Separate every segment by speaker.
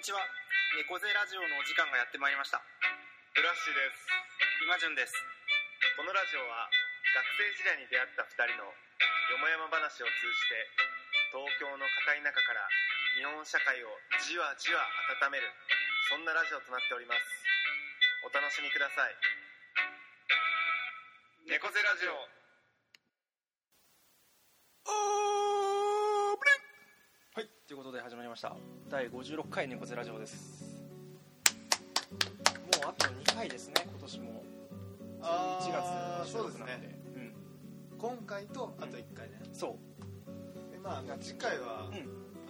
Speaker 1: にちは。猫背ラジオのお時間がやってまいりました。
Speaker 2: ブラッシュです。
Speaker 1: 今順です。
Speaker 2: このラジオは学生時代に出会った2人のよもやま話を通じて東京の片田舎から日本社会をじわじわ温めるそんなラジオとなっております。お楽しみください。猫背ラジオ
Speaker 3: はい、ということで始まりました。第56回猫背ラジオです。もうあと2回ですね今年も。
Speaker 2: あ
Speaker 3: 1
Speaker 2: ー
Speaker 3: 月の収録なので。
Speaker 2: そうです
Speaker 3: うん。
Speaker 2: 今回とあと1回ね、
Speaker 3: そう。
Speaker 2: でまああの次回は、
Speaker 3: うん。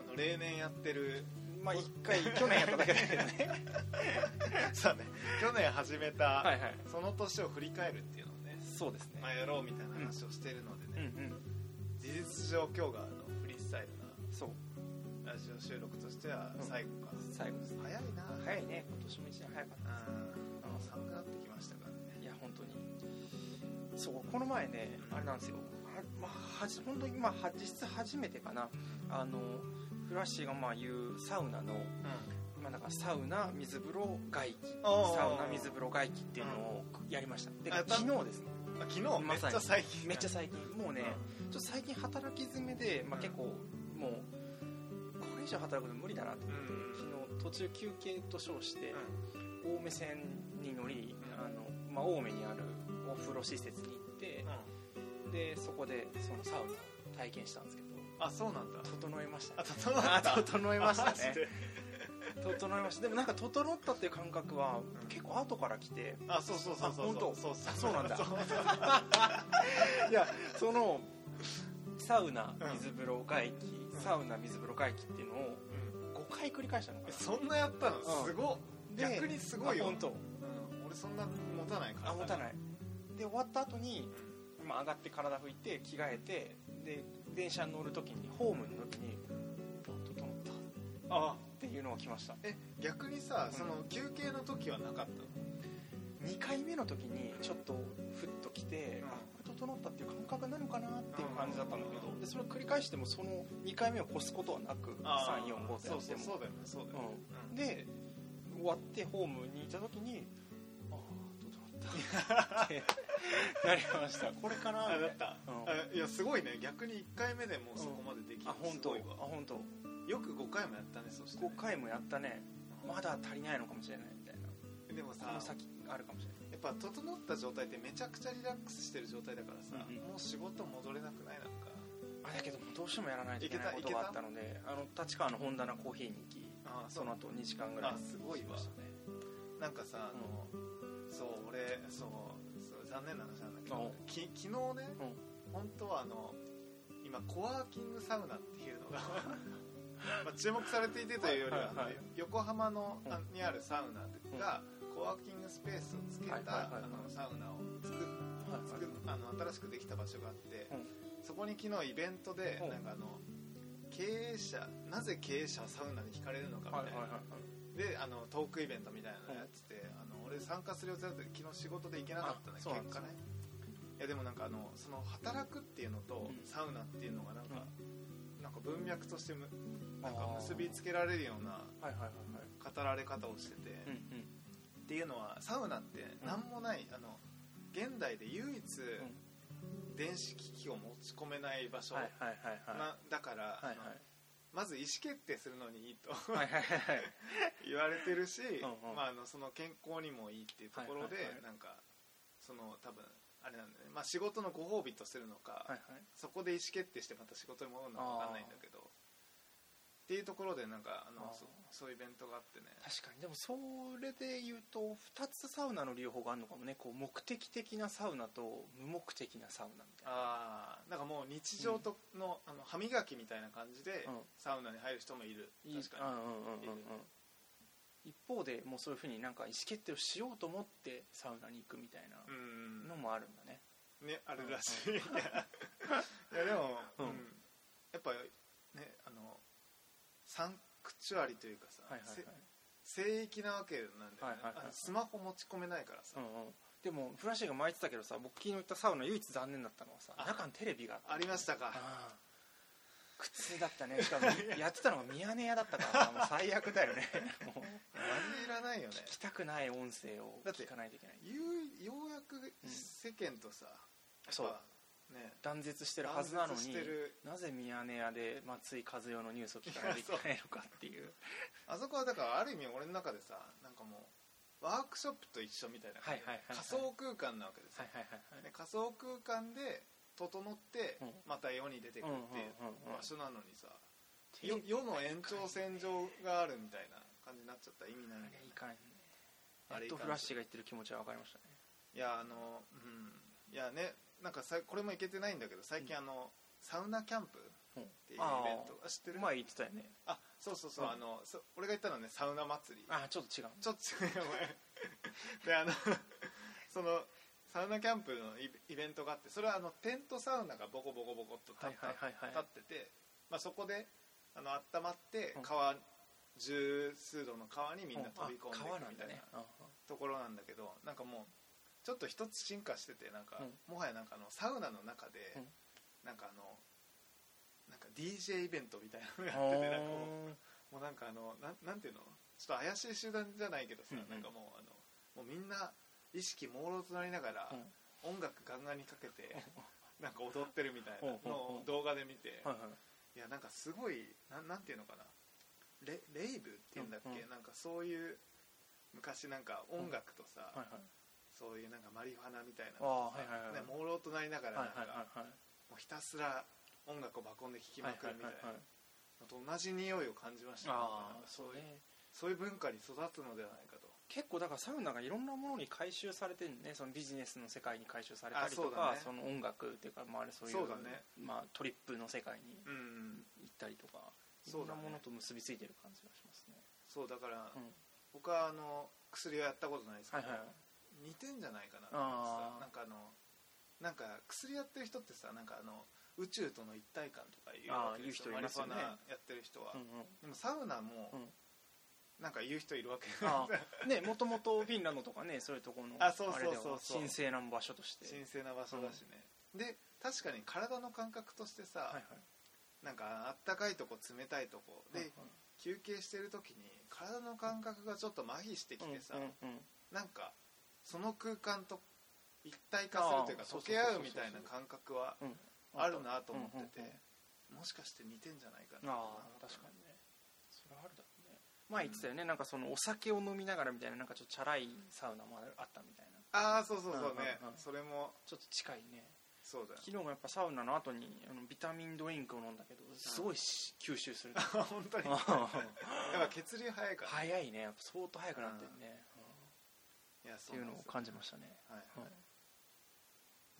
Speaker 2: あの例年やってる
Speaker 3: まあ1回去年やっただけだけどね。
Speaker 2: そうね。去年始めた、
Speaker 3: はいはい。
Speaker 2: その年を振り返るっていうのをね、
Speaker 3: そうですね。
Speaker 2: まあ、やろうみたいな話をしているので
Speaker 3: うん
Speaker 2: ね、
Speaker 3: うん。
Speaker 2: 事実上今日がラジオ収録としては
Speaker 3: うん。
Speaker 2: 最後か、
Speaker 3: 最後です
Speaker 2: 早いな。
Speaker 3: 早いね。今年も一年早かった。
Speaker 2: うんもう寒くなってきましたからね。
Speaker 3: いや本当に。そうこの前ねあれなんですよ。はまあはじ本当にま実質初めてかな。あのフラッシーがまあ言うサウナのまあ、なんかサウナ水風呂外気。サウナ水風呂外気っていうのをやりました。で
Speaker 2: あやった？
Speaker 3: 昨日ですね。
Speaker 2: あ昨日？めっちゃ最近
Speaker 3: めっちゃ最近。もうねちょっと最近働き詰めで、まあ、結構もうこれ以上働くの無理だなと思って
Speaker 2: うん。
Speaker 3: 昨日途中休憩と称して
Speaker 2: う
Speaker 3: 青梅線に乗り
Speaker 2: うん。
Speaker 3: あの、まあ、青梅にあるお風呂施設に行って
Speaker 2: ん、
Speaker 3: でそこでそのサウナを体験したんですけど
Speaker 2: あそうなんだ。
Speaker 3: 整えました。
Speaker 2: あ
Speaker 3: ね
Speaker 2: 整った。
Speaker 3: あ整えましたね。整えました。でもなんか整ったっていう感覚は
Speaker 2: うん。
Speaker 3: 結構後から来て
Speaker 2: あそうそうそうそう
Speaker 3: あ本当？
Speaker 2: そう
Speaker 3: あそうなんだ。
Speaker 2: そう。
Speaker 3: いやそのサウナ
Speaker 2: うん。
Speaker 3: 水風呂外気、
Speaker 2: ん
Speaker 3: サウナ水風呂外気っていうのを
Speaker 2: うん。
Speaker 3: 5回繰り返したの。か
Speaker 2: え
Speaker 3: な
Speaker 2: そんなやったの？
Speaker 3: うん。
Speaker 2: すごっ。
Speaker 3: で
Speaker 2: 逆にすごいよ。
Speaker 3: あ本当。
Speaker 2: うん。俺そんな持たないから。
Speaker 3: あ持た
Speaker 2: い
Speaker 3: ない。で終わった後に、まあ、上がって体拭いて着替えてで電車に乗る時にホームの時にあ整った。
Speaker 2: あ。
Speaker 3: っていうのが来ました。
Speaker 2: え逆にさ
Speaker 3: うん。
Speaker 2: その休憩の時はなかったの
Speaker 3: ？2回目の時にちょっとふっと来て、
Speaker 2: うん。
Speaker 3: あ整ったっていう感覚なのかなっていう感じだったんだけど、でそれを繰り返してもその2回目を越すことはなく
Speaker 2: あー。
Speaker 3: 345ってやっても。
Speaker 2: そうそうだよね。そうだよね。
Speaker 3: うん。で終わってホームにいた時にああ整ったってなりました。これかなみたいな
Speaker 2: あだった。
Speaker 3: うん。
Speaker 2: あいやすごいね。逆に1回目でもうそこまでできる。
Speaker 3: あ本当。あ本当。
Speaker 2: よく5回もやったねそして。ね
Speaker 3: 5回もやったね。まだ足りないのかもしれないみたいな。
Speaker 2: でもさ
Speaker 3: この先あるかもしれない
Speaker 2: ぱ整った状態ってめちゃくちゃリラックスしてる状態だからさ、
Speaker 3: うんうん。
Speaker 2: もう仕事戻れなくないなんか。
Speaker 3: あだけどもどうしてもやらないといけない
Speaker 2: いけた
Speaker 3: ことがあったのであの立川の本棚コーヒーに行き
Speaker 2: あ
Speaker 3: その後2時間ぐらい
Speaker 2: あすごいわ。
Speaker 3: ね。
Speaker 2: なんかさあの、そう俺そうそう残念な話なんだけ
Speaker 3: うん
Speaker 2: どき昨日ね、
Speaker 3: う。ん
Speaker 2: 本当はあの今コワーキングサウナっていうのが まあ注目されていてというよりは、
Speaker 3: はいはい
Speaker 2: 横浜の、にあるサウナが、コワーキングスペースをつけた、サウナを作作っあの新しくできた場所があって、
Speaker 3: うん。
Speaker 2: そこに昨日イベントで、
Speaker 3: うん。
Speaker 2: なんかあの経営者なぜ経営者はサウナに惹かれるのかみたいな、であのトークイベントみたいなのやってて、あの俺参加する予定だったけど昨日仕事で行けなかったね結果ね。いやでもなんかあのその働くっていうのと
Speaker 3: うん。
Speaker 2: サウナっていうのがなんか、なんか文脈としてむなんか結びつけられるような語られ方をしてて、
Speaker 3: うん
Speaker 2: っていうのはサウナって何もない、あの現代で唯一、電子機器を持ち込めない場所、
Speaker 3: はいはい
Speaker 2: だから、
Speaker 3: はいはい。
Speaker 2: まず意思決定するのにいいと 言われてるし、
Speaker 3: うんうん。
Speaker 2: まあ、あのその健康にもいいっていうところで、
Speaker 3: はいはいはい。
Speaker 2: なんかその多分あれなんだよね、まあ、仕事のご褒美とするのか、
Speaker 3: はいはい。
Speaker 2: そこで意思決定してまた仕事に戻るのか分かんないんだけどっていうところでなんかあのそそういうイベントがあってね。
Speaker 3: 確かに。でもそれで言うと2つサウナの利用法があるのかもね。こう目的的なサウナと無目的なサウナみたいな。
Speaker 2: ああなんかもう日常との,、あの歯磨きみたいな感じで、
Speaker 3: うん。
Speaker 2: サウナに入る人もいる。確かに、
Speaker 3: うんうんうんうんうん。一方でもうそういうふうになんか意思決定をしようと思ってサウナに行くみたいな
Speaker 2: うん
Speaker 3: のもあるんだね。
Speaker 2: ねあるらしい、いやいやでも、
Speaker 3: う
Speaker 2: うんん。やっぱねあのサンクチュアリというかさ、
Speaker 3: はいはいはい。
Speaker 2: せ聖域なわけなんだよね、
Speaker 3: はいはい
Speaker 2: スマホ持ち込めないからさ、
Speaker 3: うん。うんでもフラッシュが巻いてたけどさ僕昨日行ったサウナ唯一残念だったのはさ
Speaker 2: あ
Speaker 3: 中にテレビが。あ
Speaker 2: りましたか。
Speaker 3: あ苦痛だったね。しかもやってたのがミヤネ屋だったからさもう最悪だよね。もう。
Speaker 2: マジいらないよね。
Speaker 3: 聞きたくない音声を
Speaker 2: だって
Speaker 3: 聞かないといけない。
Speaker 2: ようやく世間とさ、
Speaker 3: そう。
Speaker 2: やっぱね。
Speaker 3: 断絶してるはずなのになぜミヤネ屋で松井和代のニュースを聞かないといけないのかっていう。
Speaker 2: あそこはだからある意味俺の中でさなんかもうワークショップと一緒みたいな仮想空間なわけです仮想空間で整って
Speaker 3: うん。
Speaker 2: また世に出てくっていう場所なのにさよ世の延長線上があるみたいな感じになっちゃったら意味ないね。
Speaker 3: れいかないね
Speaker 2: あれ
Speaker 3: フラッシュが言ってる気持ちは分かりましたね。
Speaker 2: いやあのうん。いやねなんかさこれもいけてないんだけど最近あのサウナキャンプっていうイベント。あ知ってる？
Speaker 3: 前言ってたよね。
Speaker 2: あそうそうそう、
Speaker 3: うん。
Speaker 2: あのそ俺が言ったのはねサウナ祭り。
Speaker 3: あちょっと違う。
Speaker 2: ちょっと違う。前であの そのサウナキャンプのイイベントがあってそれはあのテントサウナがボコボコボコっと立
Speaker 3: はいはいはいはい。
Speaker 2: 立ってて、まあ、そこであの温まって
Speaker 3: うん。
Speaker 2: 川十数度の川にみんな飛び込んでいくみたいなところなんだけどなんかもうちょっと一つ進化しててなんか、
Speaker 3: うん。
Speaker 2: もはやなんかあのサウナの中で、
Speaker 3: うん。
Speaker 2: なんかあのなんか DJ イベントみたいなのや
Speaker 3: あ
Speaker 2: っててなんかもうなんかあのなんなんていうの？ちょっと怪しい集団じゃないけどさ、なんかもうあのもうみんな意識朦朧となりながら、音楽ガンガンにかけてなんか踊ってるみたいなのを動画で見て、
Speaker 3: はい
Speaker 2: やなんかすごいなんなんていうのかな？レレイブっていうんだっけ、なんかそういう昔なんか音楽とさ、そういうなんかマリファナみたいな
Speaker 3: ああはいはいはい
Speaker 2: ね、朦朧となりながら
Speaker 3: は
Speaker 2: ないんか、
Speaker 3: はいはいはい
Speaker 2: もうひたすら音楽を運んで聴きまくるみたいな。
Speaker 3: は
Speaker 2: と同じ匂いを感じました。ねそういう
Speaker 3: そう
Speaker 2: いう文化に育つのではないかと。
Speaker 3: 結構だからサウナがいろんなものに回収されてるね。そのビジネスの世界に回収されたりと
Speaker 2: あそね。
Speaker 3: その音楽っていうか、まあ、あれそういう
Speaker 2: そうだね。
Speaker 3: まあ、トリップの世界に
Speaker 2: うん
Speaker 3: 行ったりとか
Speaker 2: うだね。
Speaker 3: ろんなものと結びついてる感じがしますね。
Speaker 2: そうだから、
Speaker 3: うん。
Speaker 2: 僕はあの薬はやったことないですけど、
Speaker 3: はいはい
Speaker 2: 似てんじゃないかなってさなんかあのなんか薬やってる人ってさなんかあの宇宙との一体感とかいうわけですよ。マリファナやってる人は、
Speaker 3: うんうん。
Speaker 2: でもサウナも
Speaker 3: うん。
Speaker 2: なんか言う人いるわけ
Speaker 3: ねもともとフィンランドとかねそういうところの
Speaker 2: あそうそうそう
Speaker 3: 神聖な場所として。
Speaker 2: 神聖な場所だしね、で確かに体の感覚としてさ、
Speaker 3: はいはい。
Speaker 2: なんかあったかいとこ冷たいとこ。で、
Speaker 3: はいはい
Speaker 2: 休憩してる時に体の感覚がちょっと麻痺してきてさ、
Speaker 3: うんうんうん。
Speaker 2: なんかその空間と一体化するというか溶け合うみたいな感覚は
Speaker 3: うん
Speaker 2: あるなと思っててもしかして似てんじゃないかな
Speaker 3: ああ確かにね。それはあるだろうね。前言ってたよね、なんかそのお酒を飲みながらみたいななんかちょっとチャラいサウナもあったみたいな。
Speaker 2: ああそうそうそうね、
Speaker 3: うんうんうん
Speaker 2: それも
Speaker 3: ちょっと近いね。
Speaker 2: そうだよ。
Speaker 3: 昨日もやっぱサウナの後にあのビタミンドリンクを飲んだけどすごいし吸収する。
Speaker 2: 本当に。やっぱ血流早いから、
Speaker 3: 早いね。やっぱ相当早くなってるね、っていうのを感じましたね。
Speaker 2: たはい。
Speaker 3: はい。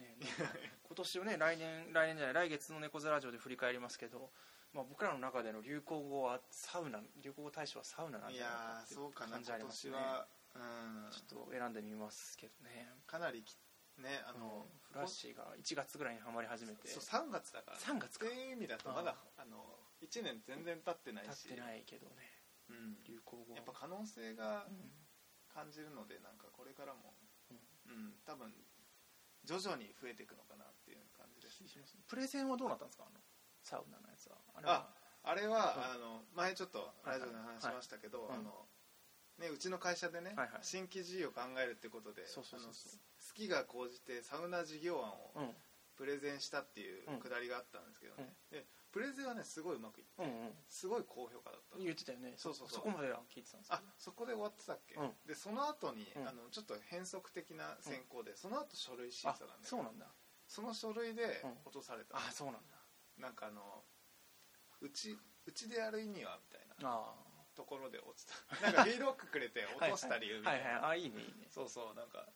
Speaker 3: ね、今年をね来年来年じゃない来月の猫背ラジオで振り返りますけど、まあ、僕らの中での流行語はサウナ流行語大賞はサウナなん
Speaker 2: い
Speaker 3: じゃないか
Speaker 2: や
Speaker 3: ってい
Speaker 2: うかな
Speaker 3: 感じあり
Speaker 2: 今
Speaker 3: ますね。
Speaker 2: 年はうん。
Speaker 3: ちょっと選んでみますけどね。
Speaker 2: かなりきねあ
Speaker 3: あの
Speaker 2: の、
Speaker 3: フラッシーが1月ぐらいにはまり始めて。
Speaker 2: そう3月だから、
Speaker 3: 3月か。
Speaker 2: っていう意味だとまだあの1年全然経ってないし。
Speaker 3: 経ってないけどね。
Speaker 2: うん、
Speaker 3: 流行語
Speaker 2: やっぱ可能性が
Speaker 3: うん
Speaker 2: 感じるのでなんかこれからもうん、多分徐々に増えていくのかなっていう感じです。
Speaker 3: ね。プレゼンはどうなったんですか？あのサウナのやつは。あれは。
Speaker 2: あれは、
Speaker 3: うん。
Speaker 2: あの前ちょっとラジオで話しましたけど、
Speaker 3: はい。はい
Speaker 2: あのね、うちの会社でね、
Speaker 3: はいはい。
Speaker 2: 新規事業を考えるってことで好きが高じてサウナ事業案を
Speaker 3: うん。
Speaker 2: プレゼンしたっていう
Speaker 3: うん。
Speaker 2: くだりがあったんですけどね、でプレゼンはねすごいうまくいって
Speaker 3: うんうん。
Speaker 2: すごい高評価だった。の
Speaker 3: 言ってたよね。
Speaker 2: そうそうそう。
Speaker 3: そこまでは聞いてたんですけ
Speaker 2: あそこで終わってたっけ、
Speaker 3: うん。
Speaker 2: でその後に、
Speaker 3: うん。
Speaker 2: あのちょっと変則的な選考で、その後書類審査なんで
Speaker 3: そうなんだ。
Speaker 2: その書類で
Speaker 3: うん。
Speaker 2: 落とされた、
Speaker 3: あそうなんだ。
Speaker 2: なんかあのうちうちでやる意味はみたいな
Speaker 3: あ
Speaker 2: ところで落ちた。なんかフィードバックくれて
Speaker 3: あ
Speaker 2: 落とした理由みたいな、
Speaker 3: はいはい。あいいねいいね。
Speaker 2: そうそうなんか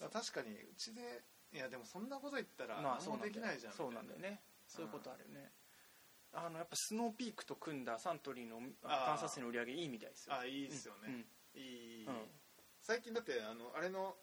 Speaker 3: まあ
Speaker 2: 確かにうちでいやでもそんなこと言ったら
Speaker 3: まあ
Speaker 2: 何もできないじゃん
Speaker 3: そうなんだよねそういうことあるよね。あのやっぱスノーピークと組んだサントリーのあ
Speaker 2: あー。
Speaker 3: 炭酸水の売り上げいいみたいですよ。
Speaker 2: あいいですよね、
Speaker 3: うん
Speaker 2: いい。最近だってあのあれの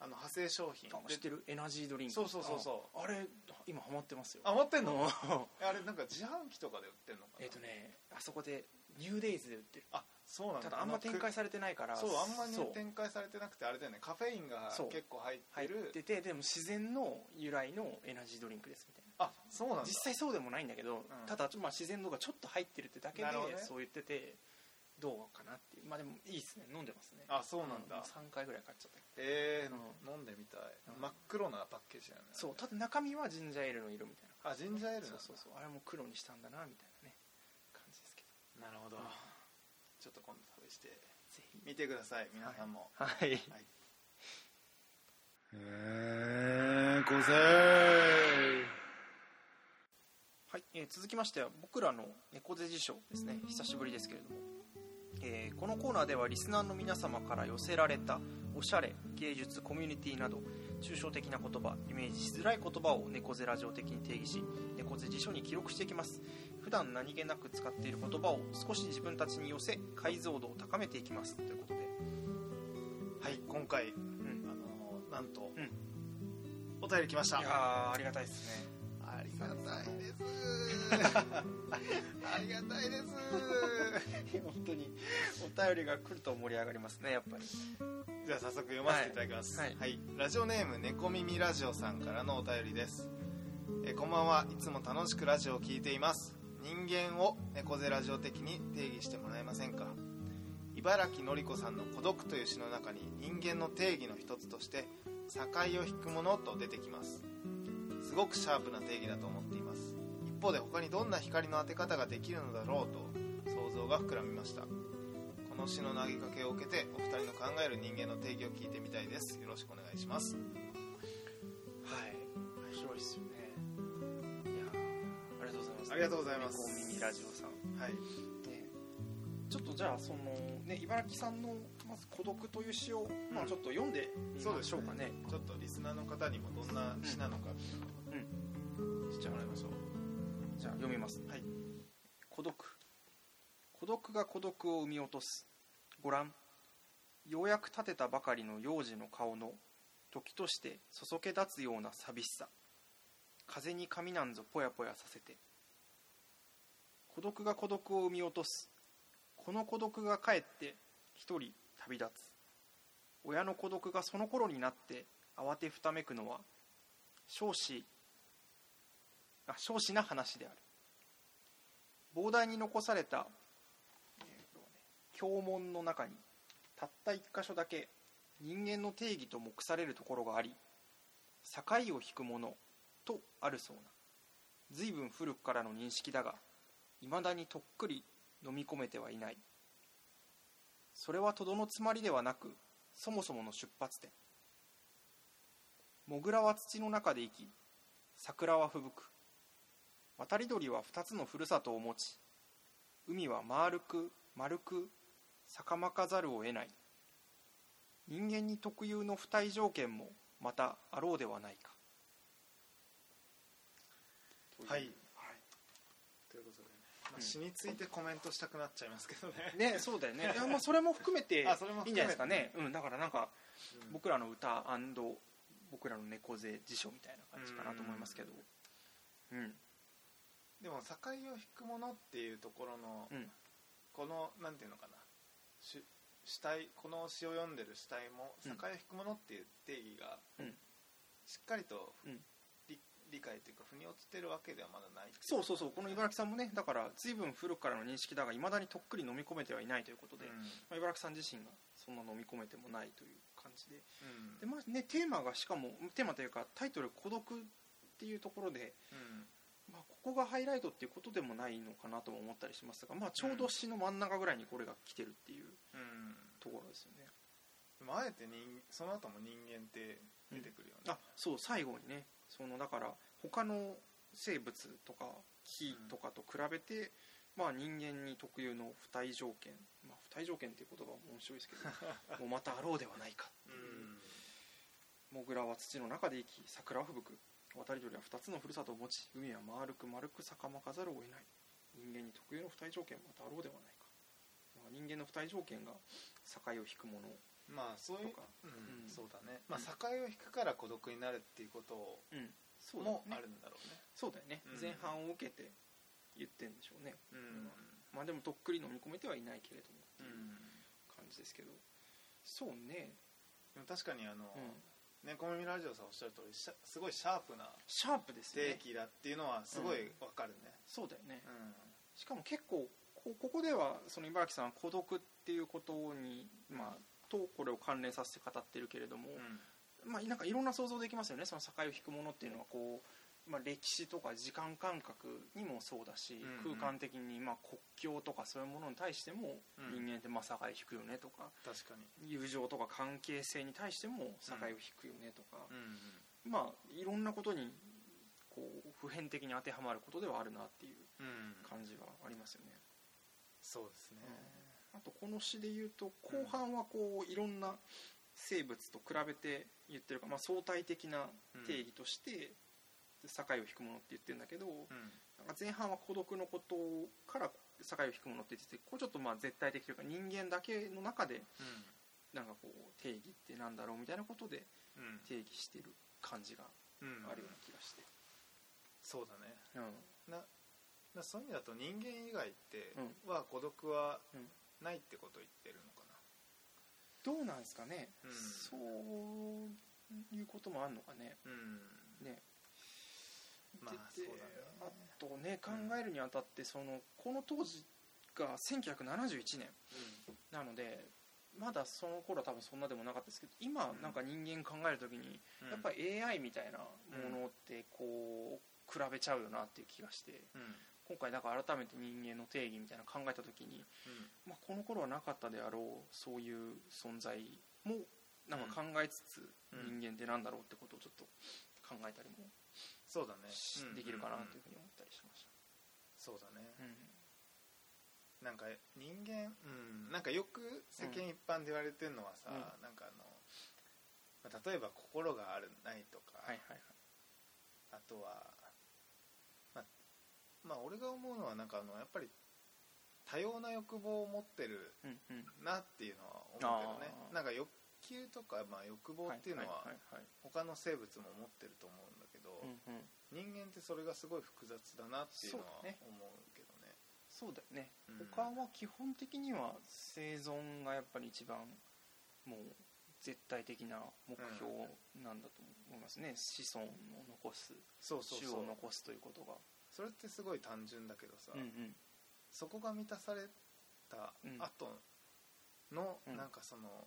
Speaker 2: あの派生商品。
Speaker 3: あ知ってる？エナジードリンク。
Speaker 2: そうそうそうそう。
Speaker 3: ああれ今ハマってますよ。
Speaker 2: あ持ってんの？
Speaker 3: うん。
Speaker 2: あれなんか自販機とかで売ってんのかな？
Speaker 3: えっとねあそこでニューデイズで売ってる。
Speaker 2: あそうなんだ。
Speaker 3: ただあんま展開されてないから。
Speaker 2: そうあんまり展開されてなくてあれだよね。カフェインが結構入って
Speaker 3: 入
Speaker 2: る
Speaker 3: っててでも自然の由来のエナジードリンクですみたいな
Speaker 2: あそうなんだ。
Speaker 3: 実際そうでもないんだけど、
Speaker 2: ん。
Speaker 3: ただ、まあ、自然度がちょっと入ってるってだけで
Speaker 2: ね。
Speaker 3: そう言っててどうかなっていう。まあでもいいですね。飲んでますね。
Speaker 2: あそうなんだ、
Speaker 3: 3回ぐらい買っちゃった。
Speaker 2: えー
Speaker 3: う
Speaker 2: 飲んでみたい、
Speaker 3: うん。
Speaker 2: 真っ黒なパッケージだよね。
Speaker 3: そう。ただ中身はジンジャーエールの色みたいな。
Speaker 2: あジンジャーエール
Speaker 3: そうそうそう。あれも黒にしたんだなみたいなね感じですけど。
Speaker 2: なるほど、
Speaker 3: うん。
Speaker 2: ちょっと今度試して。
Speaker 3: ぜひ。
Speaker 2: 見てください皆さんも、
Speaker 3: はい。はい、えー続きましては僕らの猫背辞書ですね。久しぶりですけれども、えーこのコーナーではリスナーの皆様から寄せられたおしゃれ芸術コミュニティなど抽象的な言葉イメージしづらい言葉を猫背ラジオ的に定義し猫背辞書に記録していきます。普段何気なく使っている言葉を少し自分たちに寄せ解像度を高めていきます。ということで。
Speaker 2: はい今回、
Speaker 3: ん。
Speaker 2: あのなんと、
Speaker 3: うん。
Speaker 2: お便り来ました。
Speaker 3: いやーありがたいですね。
Speaker 2: ありがたいですありがたいです。
Speaker 3: 本当にお便りが来ると盛り上がりますねやっぱり。
Speaker 2: じゃあ早速読ませていただきます、
Speaker 3: はい。はい。
Speaker 2: ラジオネーム猫耳ラジオさんからのお便りです。えーこんばんは。いつも楽しくラジオを聞いています。人間を猫背ラジオ的に定義してもらえませんか？茨城のり子さんの「孤独」という詩の中に人間の定義の一つとして境を引くものと出てきますすごくシャープな定義だと思っています。一方で他にどんな光の当て方ができるのだろうと想像が膨らみました。この詩の投げかけを受けてお二人の考える人間の定義を聞いてみたいです。よろしくお願いします。
Speaker 3: はい。面白いですよね。いやーありがとうございます。
Speaker 2: ありがとうございます。
Speaker 3: 猫耳ラジオさん。
Speaker 2: はい
Speaker 3: とじゃあそのね茨城さんのまず孤独という詩を、まあちょっと読んでみましょうかね。
Speaker 2: ちょっとリスナーの方にもどんな詩なのかっていうのを知ってもらいましょう。
Speaker 3: じゃあ読みますはい。孤独。孤独が孤独を生み落とす。ご覧。ようやく立てたばかりの幼児の顔の時としてそそけ立つような寂しさ。風に髪なんぞぽやぽやさせて。孤独が孤独を生み落とすこの孤独がかえって一人旅立つ。親の孤独がその頃になって慌てふためくのは少子あ少子な話である。膨大に残された、えーとね経文の中にたった一箇所だけ人間の定義と目されるところがあり境を引くものとあるそうな。随分古くからの認識だがいまだにとっくり飲み込めてはいない。それはとどのつまりではなくそもそもの出発点。モグラは土の中で生き桜は吹雪。く渡り鳥は2つのふるさとを持ち海は丸く丸く逆まかざるを得ない。人間に特有の付帯条件もまたあろうではないか。
Speaker 2: はい。でね、まあ、
Speaker 3: うん
Speaker 2: 詩についてコメントしたくなっちゃいますけどね。
Speaker 3: ねそうだよね。いやま あそれも含めて。いいんじゃないですかね、うん、だからなんか
Speaker 2: うん
Speaker 3: 僕らの歌僕らの猫背辞書みたいな感じかなと思いますけど。うん。
Speaker 2: でも境を引くものっていうところの、
Speaker 3: うん。
Speaker 2: このなんていうのかな。し主体この詩を読んでる主体も
Speaker 3: うん。
Speaker 2: 境を引くものっていう定義が、
Speaker 3: うん。
Speaker 2: しっかりと、
Speaker 3: うん
Speaker 2: 理理解というか腑に落ちてるわけではまだない
Speaker 3: そうそうそう。この茨城さんもねだから随分古くからの認識だがいまだにとっくり飲み込めてはいないということで、
Speaker 2: うん。
Speaker 3: まあ、茨城さん自身がそんな飲み込めてもないという感じで。
Speaker 2: うん。
Speaker 3: で、まあね、テーマがしかもテーマというかタイトル「孤独」っていうところで、
Speaker 2: うん。
Speaker 3: まあ、ここがハイライトっていうことでもないのかなとも思ったりしますが、まあ、ちょうど詩の真ん中ぐらいにこれが来てるっていう
Speaker 2: うん。
Speaker 3: ところですよね。
Speaker 2: でもあえて人その後も人間って出てくるよね、
Speaker 3: あそう最後にねそのだから他の生物とか木とかと比べて、まあ、人間に特有の付帯条件、まあ、付帯条件っていう言葉も面白いですけど もうまたあろうではないか。
Speaker 2: うん。
Speaker 3: モグラは土の中で生き桜は吹雪く渡り鳥は2つのふるさとを持ち海は丸く丸く逆まかざるを得ない。人間に特有の付帯条件もまたあろうではないか、まあ、人間の付帯条件が境を引くもの
Speaker 2: まあそういううん
Speaker 3: うん。
Speaker 2: そうだね、まあ、
Speaker 3: うん
Speaker 2: 境を引くから孤独になるっていうこと
Speaker 3: うん。そうだよね。
Speaker 2: もあるんだろうね。
Speaker 3: そうだよね、
Speaker 2: うん。
Speaker 3: 前半を受けて言ってんでしょうね。
Speaker 2: うん。
Speaker 3: まあでもとっくり飲み込めてはいないけれどもって
Speaker 2: う
Speaker 3: いうん。感じですけど。そうね。
Speaker 2: でも確かにあの、
Speaker 3: うん。
Speaker 2: 猫耳ラジオさんおっしゃる通りすごいシャープな
Speaker 3: シャープですね。
Speaker 2: 定期だっていうのはすごいわかるね。
Speaker 3: そうだよね。
Speaker 2: うん。
Speaker 3: しかも結構こここではその茨城さんは孤独っていうことにまあとこれを関連させて語ってるけれども、まあ、なんかいろんな想像できますよね。その境を引くものっていうのはこう、まあ、歴史とか時間感覚にもそうだし、
Speaker 2: うんうん。
Speaker 3: 空間的にまあ国境とかそういうものに対しても
Speaker 2: うん。
Speaker 3: 人間ってまあ境を引くよねとか、
Speaker 2: 確かに。
Speaker 3: 友情とか関係性に対しても境を引くよねとか、
Speaker 2: うん。
Speaker 3: まあいろんなことにこう普遍的に当てはまることではあるなっていう
Speaker 2: うん。うん
Speaker 3: 感じはありますよね。
Speaker 2: そうですね
Speaker 3: あとこの詩で言うと後半はこういろんな生物と比べて言ってるか、まあ、相対的な定義として境を引くものって言ってるんだけど、
Speaker 2: うん。
Speaker 3: なんか前半は孤独のことから境を引くものって言っててこうちょっとまあ絶対的というか人間だけの中でなんかこう定義ってなんだろうみたいなことで
Speaker 2: うん。
Speaker 3: 定義してる感じが
Speaker 2: うん。
Speaker 3: あるような気がして、
Speaker 2: そうだね。
Speaker 3: うん。
Speaker 2: ななそういう意味だと人間以外って
Speaker 3: う
Speaker 2: は孤独は
Speaker 3: うん
Speaker 2: ないってことを言ってるのか
Speaker 3: どうなんですかね、
Speaker 2: うん。
Speaker 3: そういうこともあるのかね。
Speaker 2: なうん。
Speaker 3: ね。
Speaker 2: まあそうだね。
Speaker 3: あとね考えるにあたってそのこの当時が1971年なのでまだその頃は多分そんなでもなかったですけど今
Speaker 2: うん。
Speaker 3: なんか人間考える時に
Speaker 2: うん。
Speaker 3: やっぱり AI みたいなものってこう比べちゃうよなっていう気がして。
Speaker 2: うん
Speaker 3: 今回だから改めて人間の定義みたいなの考えた時に、まあ、この頃はなかったであろうそういう存在もなんか考えつつ
Speaker 2: うん。
Speaker 3: 人間ってなんだろうってことをちょっと考えたりも
Speaker 2: そうだね。
Speaker 3: できるかなというふうに思ったりしまし
Speaker 2: そうだね。
Speaker 3: た。うん。
Speaker 2: なんか人間うん。なんかよく世間一般で言われてるのはさ
Speaker 3: うん。
Speaker 2: なんかあのまあ例えば心があるないとか
Speaker 3: はいはいはい。
Speaker 2: あとはまあまあ俺が思うのはなんかあのやっぱり多様な欲望を持ってるなっていうのは思うけどね。なんか欲求とか、まあ、欲望っていうのは他の生物も持ってると思うんだけど、
Speaker 3: はいうんうん。
Speaker 2: 人間ってそれがすごい複雑だなっていうのは思うけどね。
Speaker 3: そうだよね、
Speaker 2: うん。
Speaker 3: 他は基本的には生存がやっぱり一番もう絶対的な目標なんだと思いますね、子孫を残す。
Speaker 2: そうそう。
Speaker 3: 種を残すということが
Speaker 2: それってすごい単純だけどさ、
Speaker 3: うんうん。
Speaker 2: そこが満たされた
Speaker 3: うん。
Speaker 2: 後の、
Speaker 3: うん。
Speaker 2: なんかその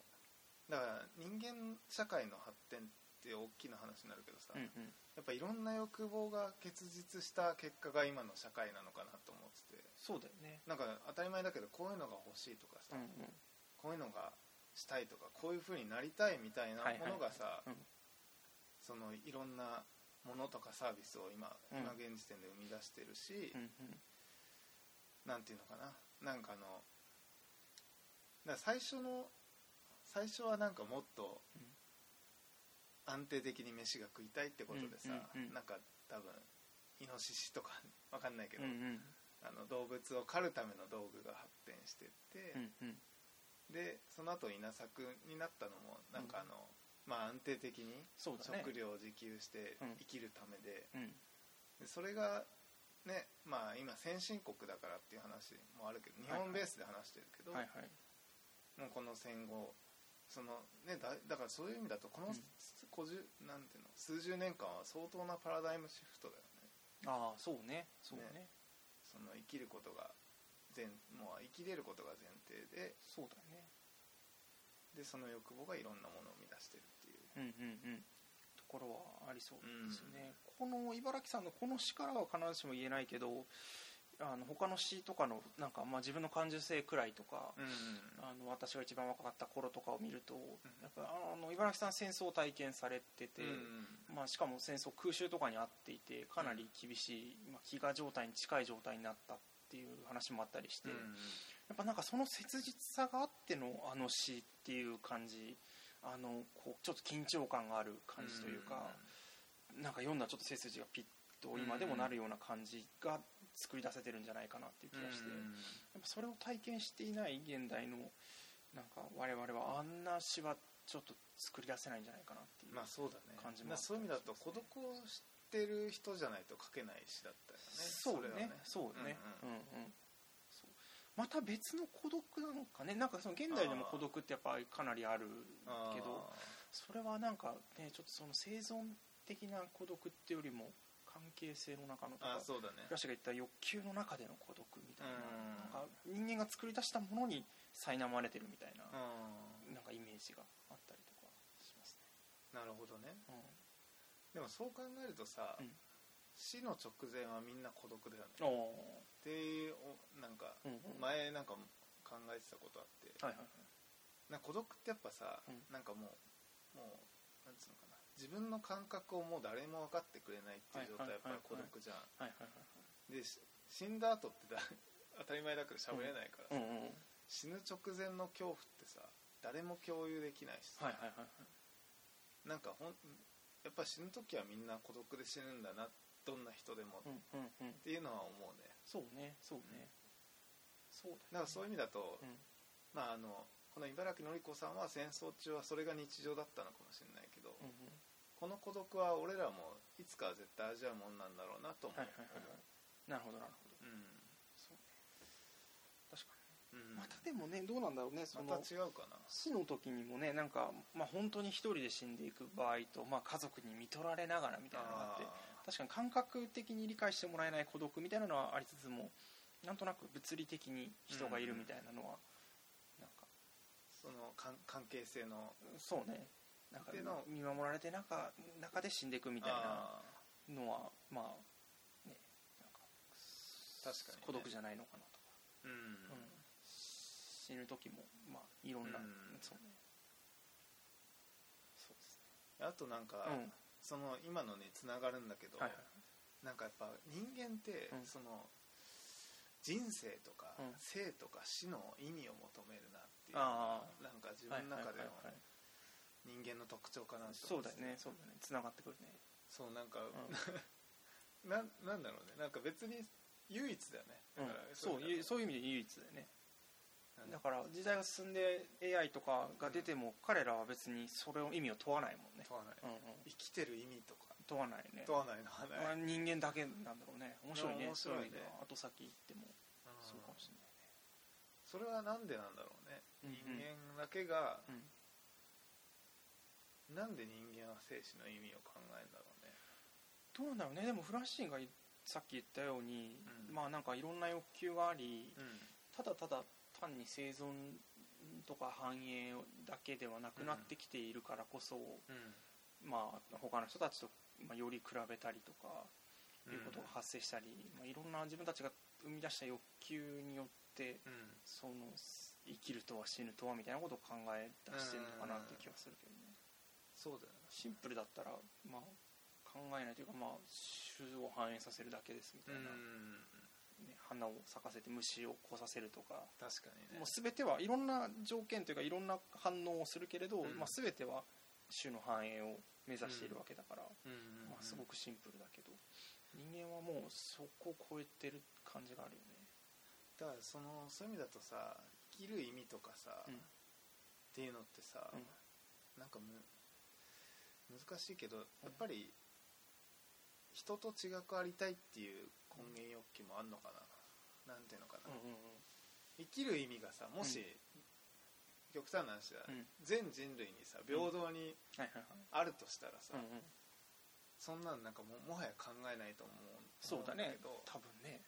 Speaker 2: だから人間社会の発展って大きな話になるけどさ、
Speaker 3: うんうん。
Speaker 2: やっぱいろんな欲望が結実した結果が今の社会なのかなと思ってて
Speaker 3: そうだよね。
Speaker 2: なんか当たり前だけどこういうのが欲しいとかさ、
Speaker 3: うんうん。
Speaker 2: こういうのがしたいとかこういう風になりたいみたいなものがさ、
Speaker 3: はいはいはい。うん。
Speaker 2: そのいろんなものとかサービスを今、
Speaker 3: うん。
Speaker 2: 今現時点で生み出してるし、
Speaker 3: うんうん。
Speaker 2: なんていうのかな。なんかあのだ最初の最初はなんかもっと
Speaker 3: うん。
Speaker 2: 安定的に飯が食いたいってことでさ、
Speaker 3: うんうんうん。
Speaker 2: なんか多分イノシシとか わかんないけど、
Speaker 3: うんうん。
Speaker 2: あの動物を狩るための道具が発展してって、
Speaker 3: うんうん。
Speaker 2: でその後稲作になったのもなんかあの、まあ安定的に食料を自給して
Speaker 3: うん。
Speaker 2: 生きるためで,、
Speaker 3: うん。
Speaker 2: でそれがねまあ今先進国だからっていう話もあるけど日本ベースで話してるけど、
Speaker 3: はいはい。
Speaker 2: もうこの戦後そのねだだからそういう意味だとこの
Speaker 3: うん。
Speaker 2: なんていうの数十年間は相当なパラダイムシフトだよね。
Speaker 3: ああそうね。そうね。
Speaker 2: その生きることが前もう生きれることが前提で
Speaker 3: そうだね
Speaker 2: でその欲望がいろんなものを生み出してるう
Speaker 3: うんうんうん。ところはありそうですね、この茨城さんのこの詩からは必ずしも言えないけどあの他の詩とかのなんか、まあ、自分の感受性くらいとか、
Speaker 2: うん
Speaker 3: あの私が一番若かった頃とかを見ると、やっぱあの茨城さん戦争を体験されてて、まあ、しかも戦争空襲とかにあっていてかなり厳しい、まあ、飢餓状態に近い状態になったっていう話もあったりして、
Speaker 2: うん。
Speaker 3: やっぱなんかその切実さがあってのあの詩っていう感じあのこうちょっと緊張感がある感じというか、なんか読んだらちょっと背筋がピッと今でもなるような感じが作り出せてるんじゃないかなっていう気がして、やっぱそれを体験していない現代のなんか我々はあんな詩はちょっと作り出せないんじゃないかなっていう、
Speaker 2: まあそうだね。
Speaker 3: 感じもあったり
Speaker 2: そういう意味だと孤独を知ってる人じゃないと書けない詩だったよね。
Speaker 3: そうね。そうね。
Speaker 2: う
Speaker 3: うん。うんそうまた別の孤独なのかね。なんかその現代でも孤独ってやっぱりかなりあるけどそれはなんかねちょっとその生存的な孤独っていうよりも関係性の中のとか
Speaker 2: あそうだね。
Speaker 3: が言った欲求の中での孤独みたいな
Speaker 2: うん。
Speaker 3: なんか人間が作り出したものに苛まれてるみたいな
Speaker 2: うん
Speaker 3: なんかイメージがあったりとかします
Speaker 2: なるほどね。
Speaker 3: ね。
Speaker 2: でもそう考えるとさ、
Speaker 3: うん
Speaker 2: 死の直前はみんな孤独だよね。
Speaker 3: うん、お
Speaker 2: でおなんか前なんか考えてたことあって。
Speaker 3: はいはいはい。
Speaker 2: な孤独ってやっぱさ、
Speaker 3: うん。
Speaker 2: なんかもうもうなんつうのかな。自分の感覚をもう誰も分かってくれないっていう状態はやっぱり孤独じゃん、でし死んだ後ってだ 当たり前だけど喋れないからさ、
Speaker 3: はいうんうん。
Speaker 2: 死ぬ直前の恐怖ってさ誰も共有できないしさ、
Speaker 3: はいはい
Speaker 2: なんかほんやっぱ死ぬ時はみんな孤独で死ぬんだなどんな人でも、っていうのは思うね。
Speaker 3: そうねそうね。そう
Speaker 2: だからそういう意味だと、
Speaker 3: うん。
Speaker 2: まああのこの茨城のり子さんは戦争中はそれが日常だったのかもしれないけど、この孤独は俺らもいつかは絶対味わうもんなんだろうなと思う、
Speaker 3: なるほどなるほど。
Speaker 2: うん。
Speaker 3: そうね。確か
Speaker 2: うん。
Speaker 3: にまたでもねどうなんだろうねその
Speaker 2: また違うかな。
Speaker 3: 死の時にもねなんか、まあ、本当に一人で死んでいく場合と、まあ、家族に見取られながらみたいなのがあって確かに感覚的に理解してもらえない孤独みたいなのはありつつもなんとなく物理的に人がいるみたいなのは、なんか
Speaker 2: その関関係性の
Speaker 3: そうね。なんか
Speaker 2: での
Speaker 3: 見守られて中中で死んでいくみたいな
Speaker 2: あ
Speaker 3: のはまあねなんか
Speaker 2: 確かにね。
Speaker 3: 孤独じゃないのかなとか、
Speaker 2: ーうん。
Speaker 3: うん。死ぬ時もまあいろんな、
Speaker 2: うん。
Speaker 3: そうね。そうです
Speaker 2: あとなんか、
Speaker 3: ね
Speaker 2: その今のにつながるんだけど、
Speaker 3: うんはいはい。
Speaker 2: なんかやっぱ人間って、
Speaker 3: うん。
Speaker 2: その人生とか、
Speaker 3: うん。
Speaker 2: 生とか死の意味を求めるなっていう
Speaker 3: あ
Speaker 2: なんか自分の中での
Speaker 3: はいはいはいはい。
Speaker 2: 人間の特徴かなと
Speaker 3: そうだ
Speaker 2: 思って
Speaker 3: よね。そうだね。つながってくるね。
Speaker 2: そうなんか、
Speaker 3: う
Speaker 2: なん。なんだろうね。なんか別に唯一だよね。だから
Speaker 3: そう
Speaker 2: い
Speaker 3: いうそういう意味で唯一だよね。
Speaker 2: うん
Speaker 3: だから時代が進んで AI とかが出ても彼らは別にそれを意味を問わないもんね、
Speaker 2: 問わない、
Speaker 3: うんうん、
Speaker 2: 生きてる意味とか。
Speaker 3: 問わないね。
Speaker 2: 問わないのは
Speaker 3: まあ人間だけなんだろうね。面白いね。
Speaker 2: 面白いね。
Speaker 3: 後先行っても
Speaker 2: うん。
Speaker 3: そうかもしれないね。
Speaker 2: それはなんでなんだろうね、
Speaker 3: うんうん。
Speaker 2: 人間だけが、
Speaker 3: うん。
Speaker 2: なんで人間は生死の意味を考えるんだろうね。
Speaker 3: どうなんだろうね。でもフラッシーがさっき言ったように、
Speaker 2: うん。
Speaker 3: まあなんかいろんな欲求があり
Speaker 2: うん。
Speaker 3: ただただ単に生存とか繁栄だけではなくなってきているからこそ、
Speaker 2: うん。
Speaker 3: まあ他の人たちと、まあ、より比べたりとかいうことが発生したり、まあ、いろんな自分たちが生み出した欲求によって
Speaker 2: うん。
Speaker 3: その生きるとは死ぬとはみたいなことを考え出してるのかなっていう気がするけどね。
Speaker 2: そうだよね。
Speaker 3: シンプルだったら、まあ、考えないというか、まあ、種を繁栄させるだけですみたいな、ね、花を咲かせて虫を来させるとか。
Speaker 2: 確かにね。
Speaker 3: もう全てはいろんな条件というかいろんな反応をするけれど、
Speaker 2: うん。
Speaker 3: まあ、全ては種の繁栄を目指しているわけだから、
Speaker 2: うん。うん。うん。
Speaker 3: まあ、すごくシンプルだけど。人間はもうそこを超えてる感じがあるよね。
Speaker 2: だからそのそういう意味だとさ生きる意味とかさ、
Speaker 3: うん。
Speaker 2: っていうのってさ、
Speaker 3: うん。
Speaker 2: なんかむ難しいけどやっぱり人と違くありたいっていう根源欲求もあんのかな、なんていうのかな、
Speaker 3: うんうん
Speaker 2: 生きる意味がさもし、極端な話だ、
Speaker 3: うん。
Speaker 2: 全人類にさ平等に
Speaker 3: はいはいはい。
Speaker 2: あるとしたらさ、
Speaker 3: うんうん。
Speaker 2: そんなんなんかももはや考えないと思う
Speaker 3: そうだね。多分ね。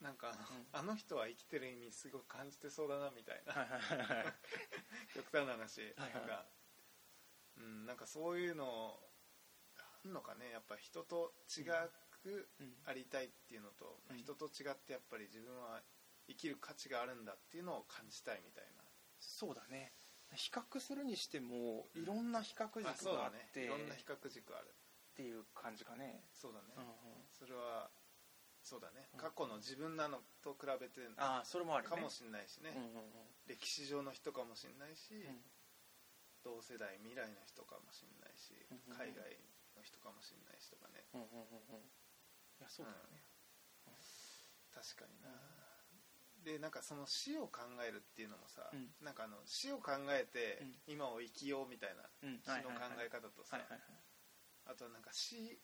Speaker 2: なんか、
Speaker 3: うん
Speaker 2: あの人は生きてる意味すごく感じてそうだなみたいな、
Speaker 3: はいはいはいはい。
Speaker 2: 極端な話、
Speaker 3: はいはい
Speaker 2: なんか、うん、なんかそういうのあんのかね。やっぱ人と違く
Speaker 3: うん。
Speaker 2: ありたいっていうのと、
Speaker 3: うん。
Speaker 2: 人と違ってやっぱり自分は生きる価値があるんだっていうのを感じたいみたいな。
Speaker 3: そうだね。比較するにしてもいろんな比較軸があって
Speaker 2: いろんな比較軸ある。
Speaker 3: っていう感じかね、
Speaker 2: そうだね、
Speaker 3: うんうん、
Speaker 2: それはそうだね。
Speaker 3: うん。
Speaker 2: 過去の自分なのと比べて
Speaker 3: ああそれもあるね。
Speaker 2: かもしれないしね、
Speaker 3: うんうんうん。
Speaker 2: 歴史上の人かもしれないし、
Speaker 3: うん。
Speaker 2: 同世代未来の人かもしれないし、
Speaker 3: うんうんうん。
Speaker 2: 海外の人かもしれないしとかね。
Speaker 3: うんうんうんうん。いやそうだよね、
Speaker 2: 確かにな、でなんかその死を考えるっていうのもさ、
Speaker 3: うん。
Speaker 2: なんかあの死を考えて
Speaker 3: うん。
Speaker 2: 今を生きようみたいな
Speaker 3: うん。
Speaker 2: 死の考え方とさ、あとなんか死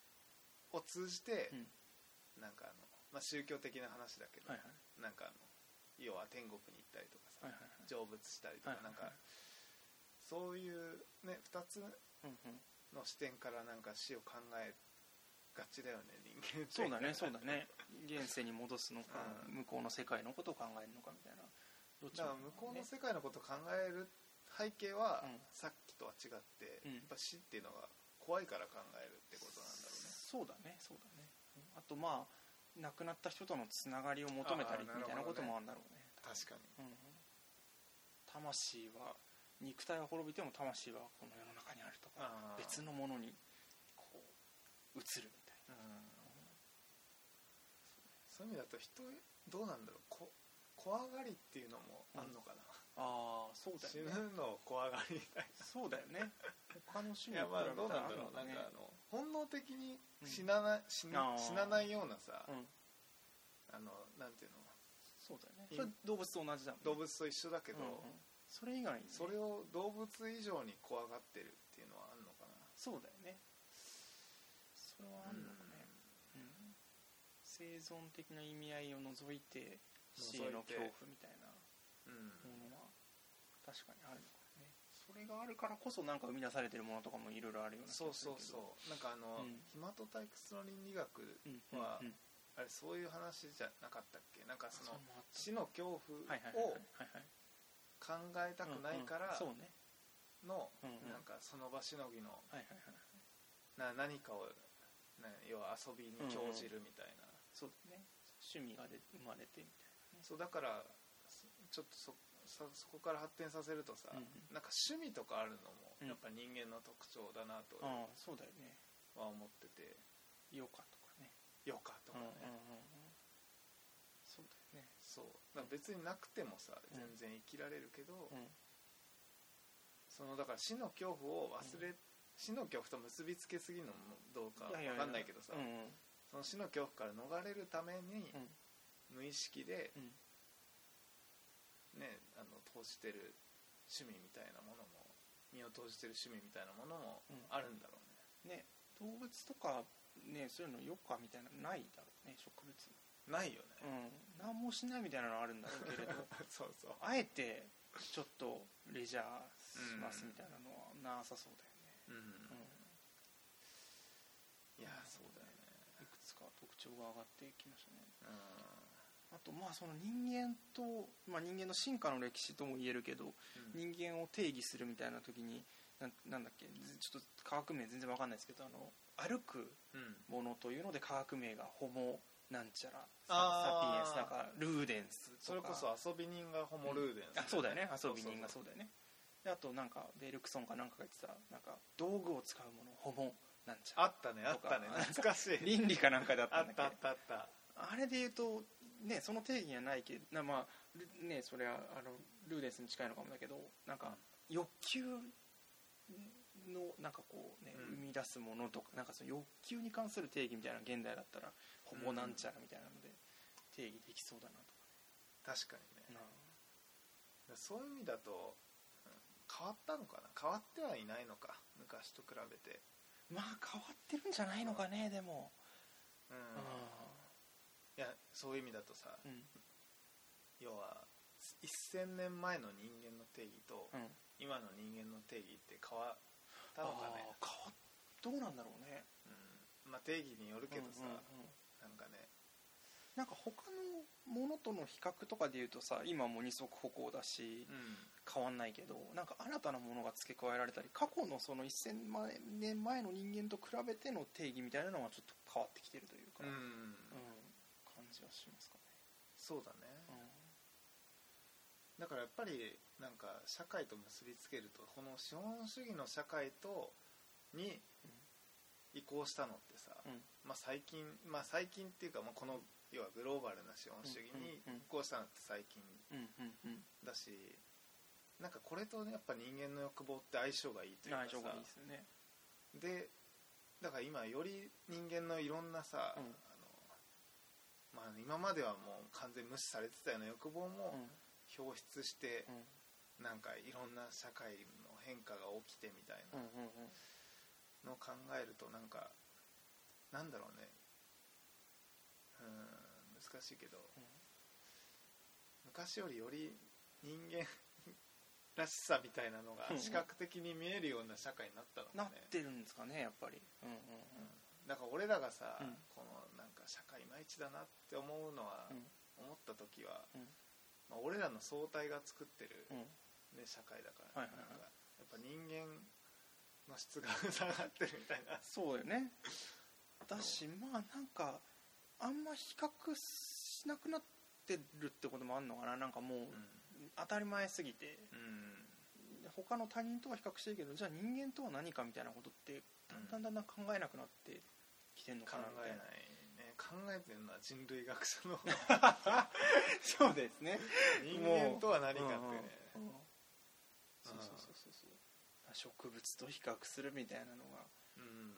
Speaker 2: を通じて、
Speaker 3: うん。
Speaker 2: なんかあの、まあ、宗教的な話だけど、
Speaker 3: はいはい。
Speaker 2: なんかあの要は天国に行ったりとかさ、
Speaker 3: はいはいはい。
Speaker 2: 成仏したりとか、
Speaker 3: はいはいはい。
Speaker 2: なんかそういうね2つ
Speaker 3: うんうん。
Speaker 2: の視点からなんか死を考えがちだよね人間って
Speaker 3: そうだねそうだね。現世に戻すのか、
Speaker 2: うん。
Speaker 3: 向こうの世界のことを考えるのかみたいな。どっち
Speaker 2: だから
Speaker 3: も
Speaker 2: 向こうの世界のことを考える背景は、
Speaker 3: うん。
Speaker 2: さっきとは違って、
Speaker 3: うん。
Speaker 2: やっぱ死っていうのが怖いから考えるってことなんだろうね。
Speaker 3: そうだねそうだね。うんあとまあ亡くなった人とのつながりを求めたりみたいなこともあるんだろうね。
Speaker 2: 確かに。
Speaker 3: うん魂は肉体は滅びても魂はこの世の中にあるとか別のものにこう移る
Speaker 2: そういう意味だと人どうなんだろう。こ怖がりっていうのもあんのかな、
Speaker 3: ああそうだ
Speaker 2: 死
Speaker 3: よね。
Speaker 2: ぬの怖がりみたい
Speaker 3: そうだよね。他の種
Speaker 2: ないやまあどうなんだろう。なん
Speaker 3: のか
Speaker 2: あの本能的に死なない、死
Speaker 3: あ
Speaker 2: な
Speaker 3: ー。
Speaker 2: 死なないようなさ、
Speaker 3: うん。
Speaker 2: あのなんていうの。
Speaker 3: そうだよね。
Speaker 2: い
Speaker 3: それ動物と同じだもんね。
Speaker 2: 動物と一緒だけど、
Speaker 3: うんうん。それ以外にね。
Speaker 2: それを動物以上に怖がってるっていうのはあんのかな。
Speaker 3: そうだよね。それはあるの生存的な意味合いを除いて死への恐怖みたいな
Speaker 2: うん
Speaker 3: ものは確かにあるのかもね。それがあるからこそなんか生み出されてるものとかもいろいろあるよう
Speaker 2: そうそうそう。なんかあの、
Speaker 3: うん。
Speaker 2: 暇と退屈の倫理学
Speaker 3: うん
Speaker 2: は
Speaker 3: うんうん。
Speaker 2: あれそういう話じゃなかったっけ？なんかその死の恐怖を考えたくないから
Speaker 3: うんうん。そうね。
Speaker 2: のなんかその場しのぎの
Speaker 3: はいはいはい
Speaker 2: な何かを、ね、要は遊びに興じるみたいな、
Speaker 3: そうだね。趣味がで生まれてみたいなね。
Speaker 2: そうだからそちょっとそそそこから発展させるとさ、
Speaker 3: うんうん。
Speaker 2: なんか趣味とかあるのも
Speaker 3: うん。
Speaker 2: やっぱ人間の特徴だなと
Speaker 3: ああそうだよね。
Speaker 2: は思ってて。
Speaker 3: 余暇とかね。
Speaker 2: 余暇とかね、
Speaker 3: うんうんうんうん。そうだよね。
Speaker 2: そう。だ別になくてもさ
Speaker 3: うん。
Speaker 2: 全然生きられるけど、
Speaker 3: うん。
Speaker 2: そのだから死の恐怖を忘れ、死の恐怖と結びつけすぎるのもどうか分かんないけどさ、
Speaker 3: うんうん
Speaker 2: その死の恐怖から逃れるために
Speaker 3: うん。
Speaker 2: 無意識で
Speaker 3: うん。
Speaker 2: ねあの投じてる趣味みたいなものも身を投じてる趣味みたいなものも
Speaker 3: うん。
Speaker 2: あるんだろうね、
Speaker 3: ね動物とかねそういうの余暇みたいなのないだろうね植物
Speaker 2: ないよね、
Speaker 3: うん。何もしないみたいなのあるんだろうけれど。
Speaker 2: そうそう。
Speaker 3: あえてちょっとレジャーしますみたいなのはなさそうだよね、
Speaker 2: うん、
Speaker 3: うん
Speaker 2: いやそうだよね
Speaker 3: いくつか特徴が上がってきましたね。
Speaker 2: う
Speaker 3: あとまあその人間と、まあ、人間の進化の歴史とも言えるけど
Speaker 2: ん。
Speaker 3: 人間を定義するみたいな時になんなんだっけずちょっと科学名全然わかんないですけどあの歩く
Speaker 2: うん。
Speaker 3: ものというので科学名がホモなんちゃらササピエンスなんかルーデンスとか。
Speaker 2: それこそ遊び人がホモルーデンス、
Speaker 3: あそうだよね。遊び人が
Speaker 2: そ
Speaker 3: そうだよね。であとなんかベルクソンかなんかが言ってたなんか道具を使うものホモなんちゃら
Speaker 2: あったねあったね。懐かしい。
Speaker 3: 倫理かなんかだった
Speaker 2: あっ
Speaker 3: んだっけ？
Speaker 2: たあったあった。
Speaker 3: あれで言うとねその定義にはないけどなまあルねそれはあのルーデンスに近いのかもだけどなんか欲求のなんかこうね、
Speaker 2: うん。
Speaker 3: 生み出すものとかなんかその欲求に関する定義みたいな現代だったらホモなんちゃらみたいなので定義できそうだなと
Speaker 2: 確かにね。
Speaker 3: か
Speaker 2: そういう意味だとうん変わったのかな？変わってはいないのか昔と比べて。
Speaker 3: なまあ変わってるんじゃないのかねでも。
Speaker 2: うん。
Speaker 3: う
Speaker 2: いやそういう意味だとさ
Speaker 3: んうん。
Speaker 2: 要は1000年前の人間の定義と
Speaker 3: うん。
Speaker 2: 今の人間の定義って変わったのかね。
Speaker 3: 変わっどうなんだろうね。
Speaker 2: うん。まあ定義によるけどさ
Speaker 3: うんうんうん。
Speaker 2: なんかね
Speaker 3: なんか他のものとの比較とかで言うとさ今も二足歩行だし
Speaker 2: うん。
Speaker 3: 変わんないけどなんか新たなものが付け加えられたり過去のその1000万年前の人間と比べての定義みたいなのはちょっと変わってきてるというか、
Speaker 2: うん。
Speaker 3: うん感じはしますかね、
Speaker 2: そうだね。だからやっぱりなんか社会と結びつけるとこの資本主義の社会とに移行したのってさ、
Speaker 3: うん。
Speaker 2: まあ、最近まあ最近っていうか、まあ、この要はグローバルな資本主義に移行したのって最近だしなんかこれとねやっぱ人間の欲望って相性がいいというかさ。
Speaker 3: 相性がいいですよね。
Speaker 2: でだから今より人間のいろんなさ、
Speaker 3: うん。
Speaker 2: あのまあ、今まではもう完全無視されてたような欲望も
Speaker 3: うん。
Speaker 2: 表出して、
Speaker 3: うん。
Speaker 2: なんかいろんな社会の変化が起きてみたい
Speaker 3: うん
Speaker 2: なのを考えるとなんかなんだろうね。うん難しいけど、
Speaker 3: うん
Speaker 2: 昔よりより人間らしさみたいなのが
Speaker 3: うん。
Speaker 2: 視覚的に見えるような社会になったの
Speaker 3: な
Speaker 2: かね。
Speaker 3: ってるんですかねやっぱり。うんうん
Speaker 2: だから俺らがさ、
Speaker 3: うん。
Speaker 2: このなんか社会いまいちだなって思うのは、
Speaker 3: うん。
Speaker 2: 思った時は、
Speaker 3: うん。
Speaker 2: まあ、俺らの相対が作ってる、
Speaker 3: うん。
Speaker 2: ね、社会だから、
Speaker 3: はいはいはい。
Speaker 2: なんかやっぱ人間の質が 下がってるみたいな。
Speaker 3: そうよね。だしまあなんかあんま比較しなくなってるってこともあるのかな？なんかもう当たり前すぎて。
Speaker 2: うん。
Speaker 3: 他の他人とは比較してるけどじゃあ人間とは何かみたいなことってだんだんだんだん考えなくなってきてんの
Speaker 2: 考
Speaker 3: かな？みたいな
Speaker 2: えないね。考えてるのは人類学者の
Speaker 3: そうですね。
Speaker 2: 人間とは何かってね、
Speaker 3: うん。うん。そうそうそうそう。植物と比較するみたいなのが。
Speaker 2: うん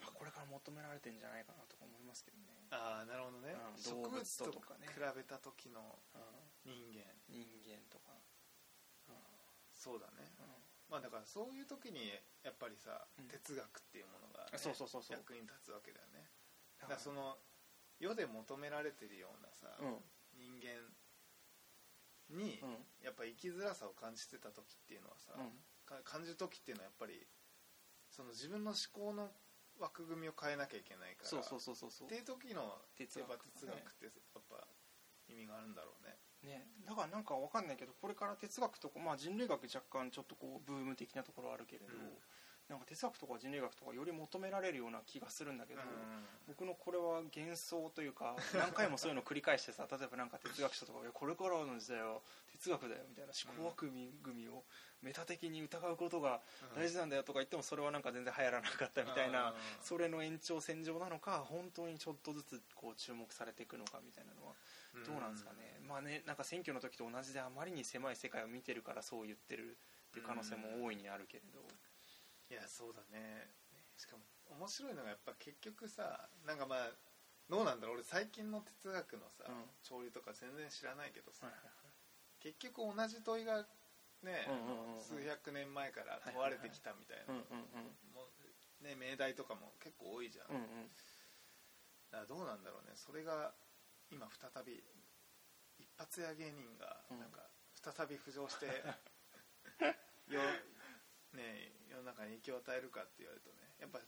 Speaker 3: あこれから求められてんじゃないかなとか思いますけどね、
Speaker 2: ああなるほどね、
Speaker 3: うん物
Speaker 2: 物と
Speaker 3: とかね。
Speaker 2: 比べた時の人間。
Speaker 3: 人間とか、
Speaker 2: そうだね。
Speaker 3: うん。
Speaker 2: まあだからそういう時にやっぱりさ、
Speaker 3: うん。
Speaker 2: 哲学っていうものがね、
Speaker 3: そうそうそうそう。
Speaker 2: 役に立つわけだよね。
Speaker 3: だ
Speaker 2: だからその世で求められてるようなさ、
Speaker 3: うん。
Speaker 2: 人間に
Speaker 3: うん。
Speaker 2: やっぱ生きづらさを感じてた時っていうのはさ、感じる時っていうのはやっぱりその自分の思考の枠組みを変えなきゃいけないから
Speaker 3: そうそうそうそうそう。
Speaker 2: っていう時の
Speaker 3: 哲学
Speaker 2: 哲学ってやっぱ意味があるんだろうね。
Speaker 3: ね、だからなんかわかんないけどこれから哲学とか、まあ、人類学若干ちょっとこうブーム的なところあるけれど、
Speaker 2: うん。
Speaker 3: なんか哲学とか人類学とかより求められるような気がするんだけど、
Speaker 2: うん。
Speaker 3: 僕のこれは幻想というか何回もそういうの繰り返してさ 例えばなんか哲学者とかがいやこれからの時代は哲学だよみたいな思考枠組みをメタ的に疑うことが大事なんだよとか言ってもそれはなんか全然流行らなかったみたいな
Speaker 2: うん。
Speaker 3: それの延長線上なのか本当にちょっとずつこう注目されていくのかみたいなのはどうなんですかね、まあねなんか選挙の時と同じであまりに狭い世界を見てるからそう言ってるっていう可能性も大いにあるけれど、
Speaker 2: いやそうだね。しかも面白いのがやっぱ結局さなんかまあどうなんだろう。俺最近の哲学のさ、
Speaker 3: うん。
Speaker 2: 潮流とか全然知らないけどさ、
Speaker 3: はいはいはい
Speaker 2: 結局同じ問いがね、
Speaker 3: うんうんうんうん。
Speaker 2: 数百年前から問われてきたみたいな、
Speaker 3: うんうん
Speaker 2: もうね命題とかも結構多いじゃん、
Speaker 3: うんうん。
Speaker 2: だからどうなんだろうね。それが今再び一発屋芸人が
Speaker 3: うん。
Speaker 2: なんか再び浮上して、よね世の中に影響を与えるかって言われるとねやっぱ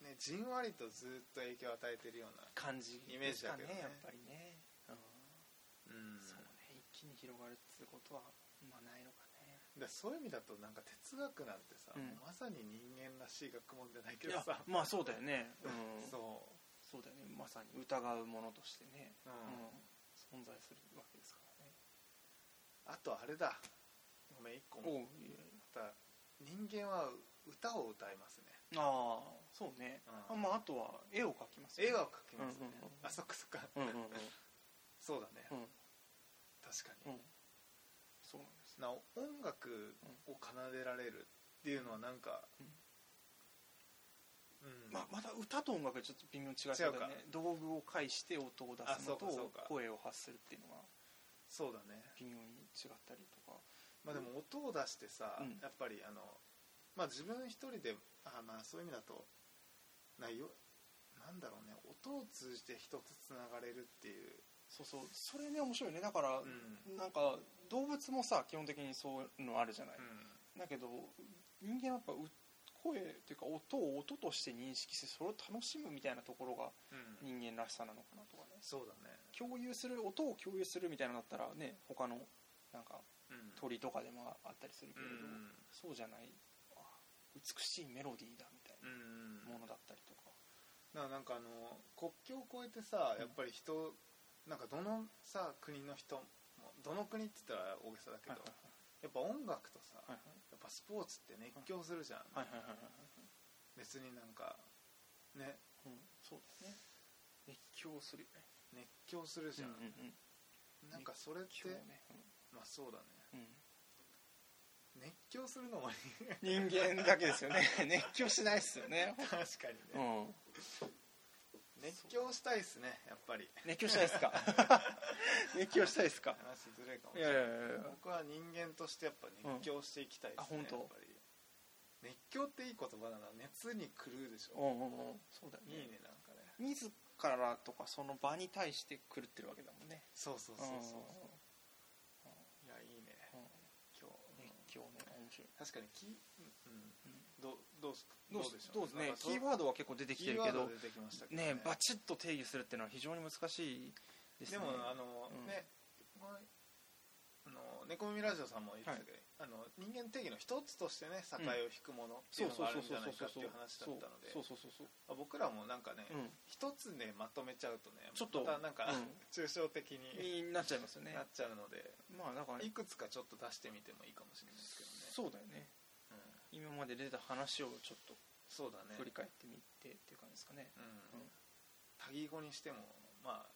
Speaker 2: ねじんわりとずっと影響を与えてるような
Speaker 3: 感じ
Speaker 2: イメージだけどね。
Speaker 3: ですかやっぱりね、うん
Speaker 2: うん
Speaker 3: そうね一気に広がるってことはまあないのかね。
Speaker 2: だからそういう意味だとなんか哲学なんてさ、
Speaker 3: うん。
Speaker 2: もうまさに人間らしい学問じゃないけどさ。
Speaker 3: まあそうだよね、うん、
Speaker 2: そ
Speaker 3: そうだよね。まさに疑うものとしてね、
Speaker 2: う、う
Speaker 3: うん
Speaker 2: ん
Speaker 3: 存在するわけですからね。
Speaker 2: あとあれだ。ごめん一個
Speaker 3: おう
Speaker 2: また人間は歌を歌いますね。
Speaker 3: ああそうね、
Speaker 2: うん。
Speaker 3: あまああとは絵を描きます
Speaker 2: 絵は描きますね、
Speaker 3: うんうんうん。
Speaker 2: あそっかそっか。
Speaker 3: うんうんうん。
Speaker 2: そうだね、
Speaker 3: うん
Speaker 2: 確かに、
Speaker 3: うん。そうなんです。
Speaker 2: な音楽を奏でられるっていうのはなんかうん、
Speaker 3: まあ、まだ歌と音楽はちょっと微妙に違うだよね。道具を介して音を出
Speaker 2: あ
Speaker 3: すのと声を発するっていうのが
Speaker 2: そうだね。
Speaker 3: 微妙に違ったりとか。
Speaker 2: まあでも音を出してさ、
Speaker 3: うん。
Speaker 2: やっぱりあのまあ自分一人であまあそういう意味だとないよ。なんだろうね。音を通じて人とつながれるっていう、
Speaker 3: そうそう。それね面白いね。だから、
Speaker 2: うん。
Speaker 3: なんか動物もさ基本的にそういうのあるじゃない、だけど人間はやっぱう声っていうか音を音として認識してそれを楽しむみたいなところが
Speaker 2: うん。
Speaker 3: 人間らしさなのかなとかね。
Speaker 2: そうだね、
Speaker 3: 共有する音を共有するみたいなのだったらね他のなんか
Speaker 2: うん。
Speaker 3: 鳥とかでもあったりするけれど、
Speaker 2: うん。
Speaker 3: そうじゃない。あ美しいメロディーだみたい
Speaker 2: うん。
Speaker 3: なものだったりとか、
Speaker 2: だからなんかあの国境を越えてさやっぱり人なんかどのさ国の人もどの国って言ったら大げさだけど、
Speaker 3: はい
Speaker 2: やっぱ音楽とさ、
Speaker 3: はい
Speaker 2: やっぱスポーツって熱狂するじゃん、別になんかね
Speaker 3: うん、そうだね。熱狂するよね
Speaker 2: 熱狂するじゃん、
Speaker 3: うんうんうん
Speaker 2: なんかそれって、
Speaker 3: 熱狂ね、
Speaker 2: まあそうだね。
Speaker 3: うん。うん
Speaker 2: 熱狂するのも
Speaker 3: 人間。だけですよね。熱狂しないっすよね。
Speaker 2: 確かに
Speaker 3: う
Speaker 2: ね、
Speaker 3: ん
Speaker 2: 熱狂したいっすねやっぱり。
Speaker 3: 熱狂したいですか？熱狂したいですか？
Speaker 2: 話ずれるかもし
Speaker 3: い
Speaker 2: れない。
Speaker 3: やいやいやいや。
Speaker 2: 僕は人間としてやっぱ熱狂していきたいですね、
Speaker 3: うん。あ本当？
Speaker 2: やっぱり。熱狂っていい言葉だな熱に狂うでしょ、
Speaker 3: うんうんうん。そうだよね。
Speaker 2: いいねなんかね。
Speaker 3: 自らとかその場に対して狂ってるわけだもんね。
Speaker 2: そうそうそうそう
Speaker 3: う。ん
Speaker 2: いやいいね。
Speaker 3: うん。
Speaker 2: 今日。
Speaker 3: 熱狂ね白い。
Speaker 2: 確かにキー、うんどうどうす
Speaker 3: どう
Speaker 2: でしょ
Speaker 3: どうですね。キーワードは結構出てきてるけど。
Speaker 2: ド出てきましたけど
Speaker 3: ね。バチッと定義するっていうのは非常に難しいですね。
Speaker 2: でもあの、
Speaker 3: うん。
Speaker 2: ね前あの猫耳ラジオさんも言ってたけど、あの人間定義の一つとしてね境を引くものっていうのがあるんじゃないかっていう話だったので。
Speaker 3: そうそうそうそう
Speaker 2: あ僕らもなんかね
Speaker 3: うん
Speaker 2: 一、つでまとめちゃうとね
Speaker 3: ちょっと
Speaker 2: またなんか、
Speaker 3: うん
Speaker 2: 抽象的に
Speaker 3: になっちゃいますよね
Speaker 2: なっちゃうので、
Speaker 3: まあだから
Speaker 2: いくつかちょっと出してみてもいいかもしれないですけどね
Speaker 3: そうだよね
Speaker 2: うん
Speaker 3: 今まで出た話をちょっと
Speaker 2: そうだね。
Speaker 3: 振り返ってみてっていう感じですかね。
Speaker 2: うん。
Speaker 3: うん。
Speaker 2: 多義語にしてもまあ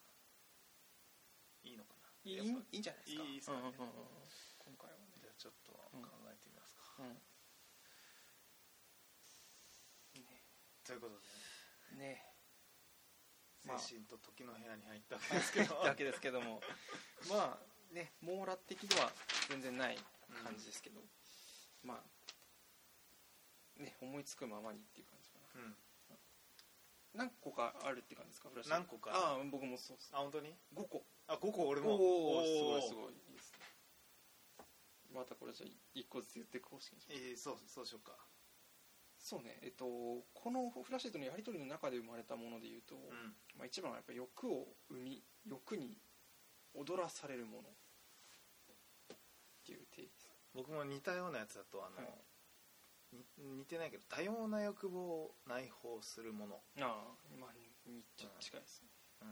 Speaker 2: いいのかな。い
Speaker 3: いいいいんじゃないですか。
Speaker 2: いいですかね。
Speaker 3: うんうんうんうん。今回はね。
Speaker 2: じゃあちょっと考えてみますか、
Speaker 3: うん。
Speaker 2: ということで
Speaker 3: ね。ねまあ。
Speaker 2: 精神と時の部屋に入ったわけですけど。
Speaker 3: だけですけども。まあね網羅的では全然ない感じですけど、まあね思いつくままにっていう感じかな。
Speaker 2: うん。
Speaker 3: 何個かあるって感じですか？フラッシュ。
Speaker 2: 何個か？
Speaker 3: ああ僕もそうです。
Speaker 2: あ本当に
Speaker 3: ？5個。
Speaker 2: あ5個俺も。
Speaker 3: おおすごい
Speaker 2: い
Speaker 3: すごいいいですねまたこれじゃあ1個ずつ言っていく方式にし。ます
Speaker 2: えー、そうそうしようか。
Speaker 3: そうね。えっとこのフラッシュとのやり取りの中で生まれたものでいうと、
Speaker 2: うん。
Speaker 3: まあ、一番はやっぱ欲を生み欲に踊らされるものっていう定義です。
Speaker 2: 僕も似たようなやつだとあの、
Speaker 3: はい。
Speaker 2: に似てないけど多様な欲望を内包するもの、
Speaker 3: ああまあにちょっと近いですね、
Speaker 2: うん。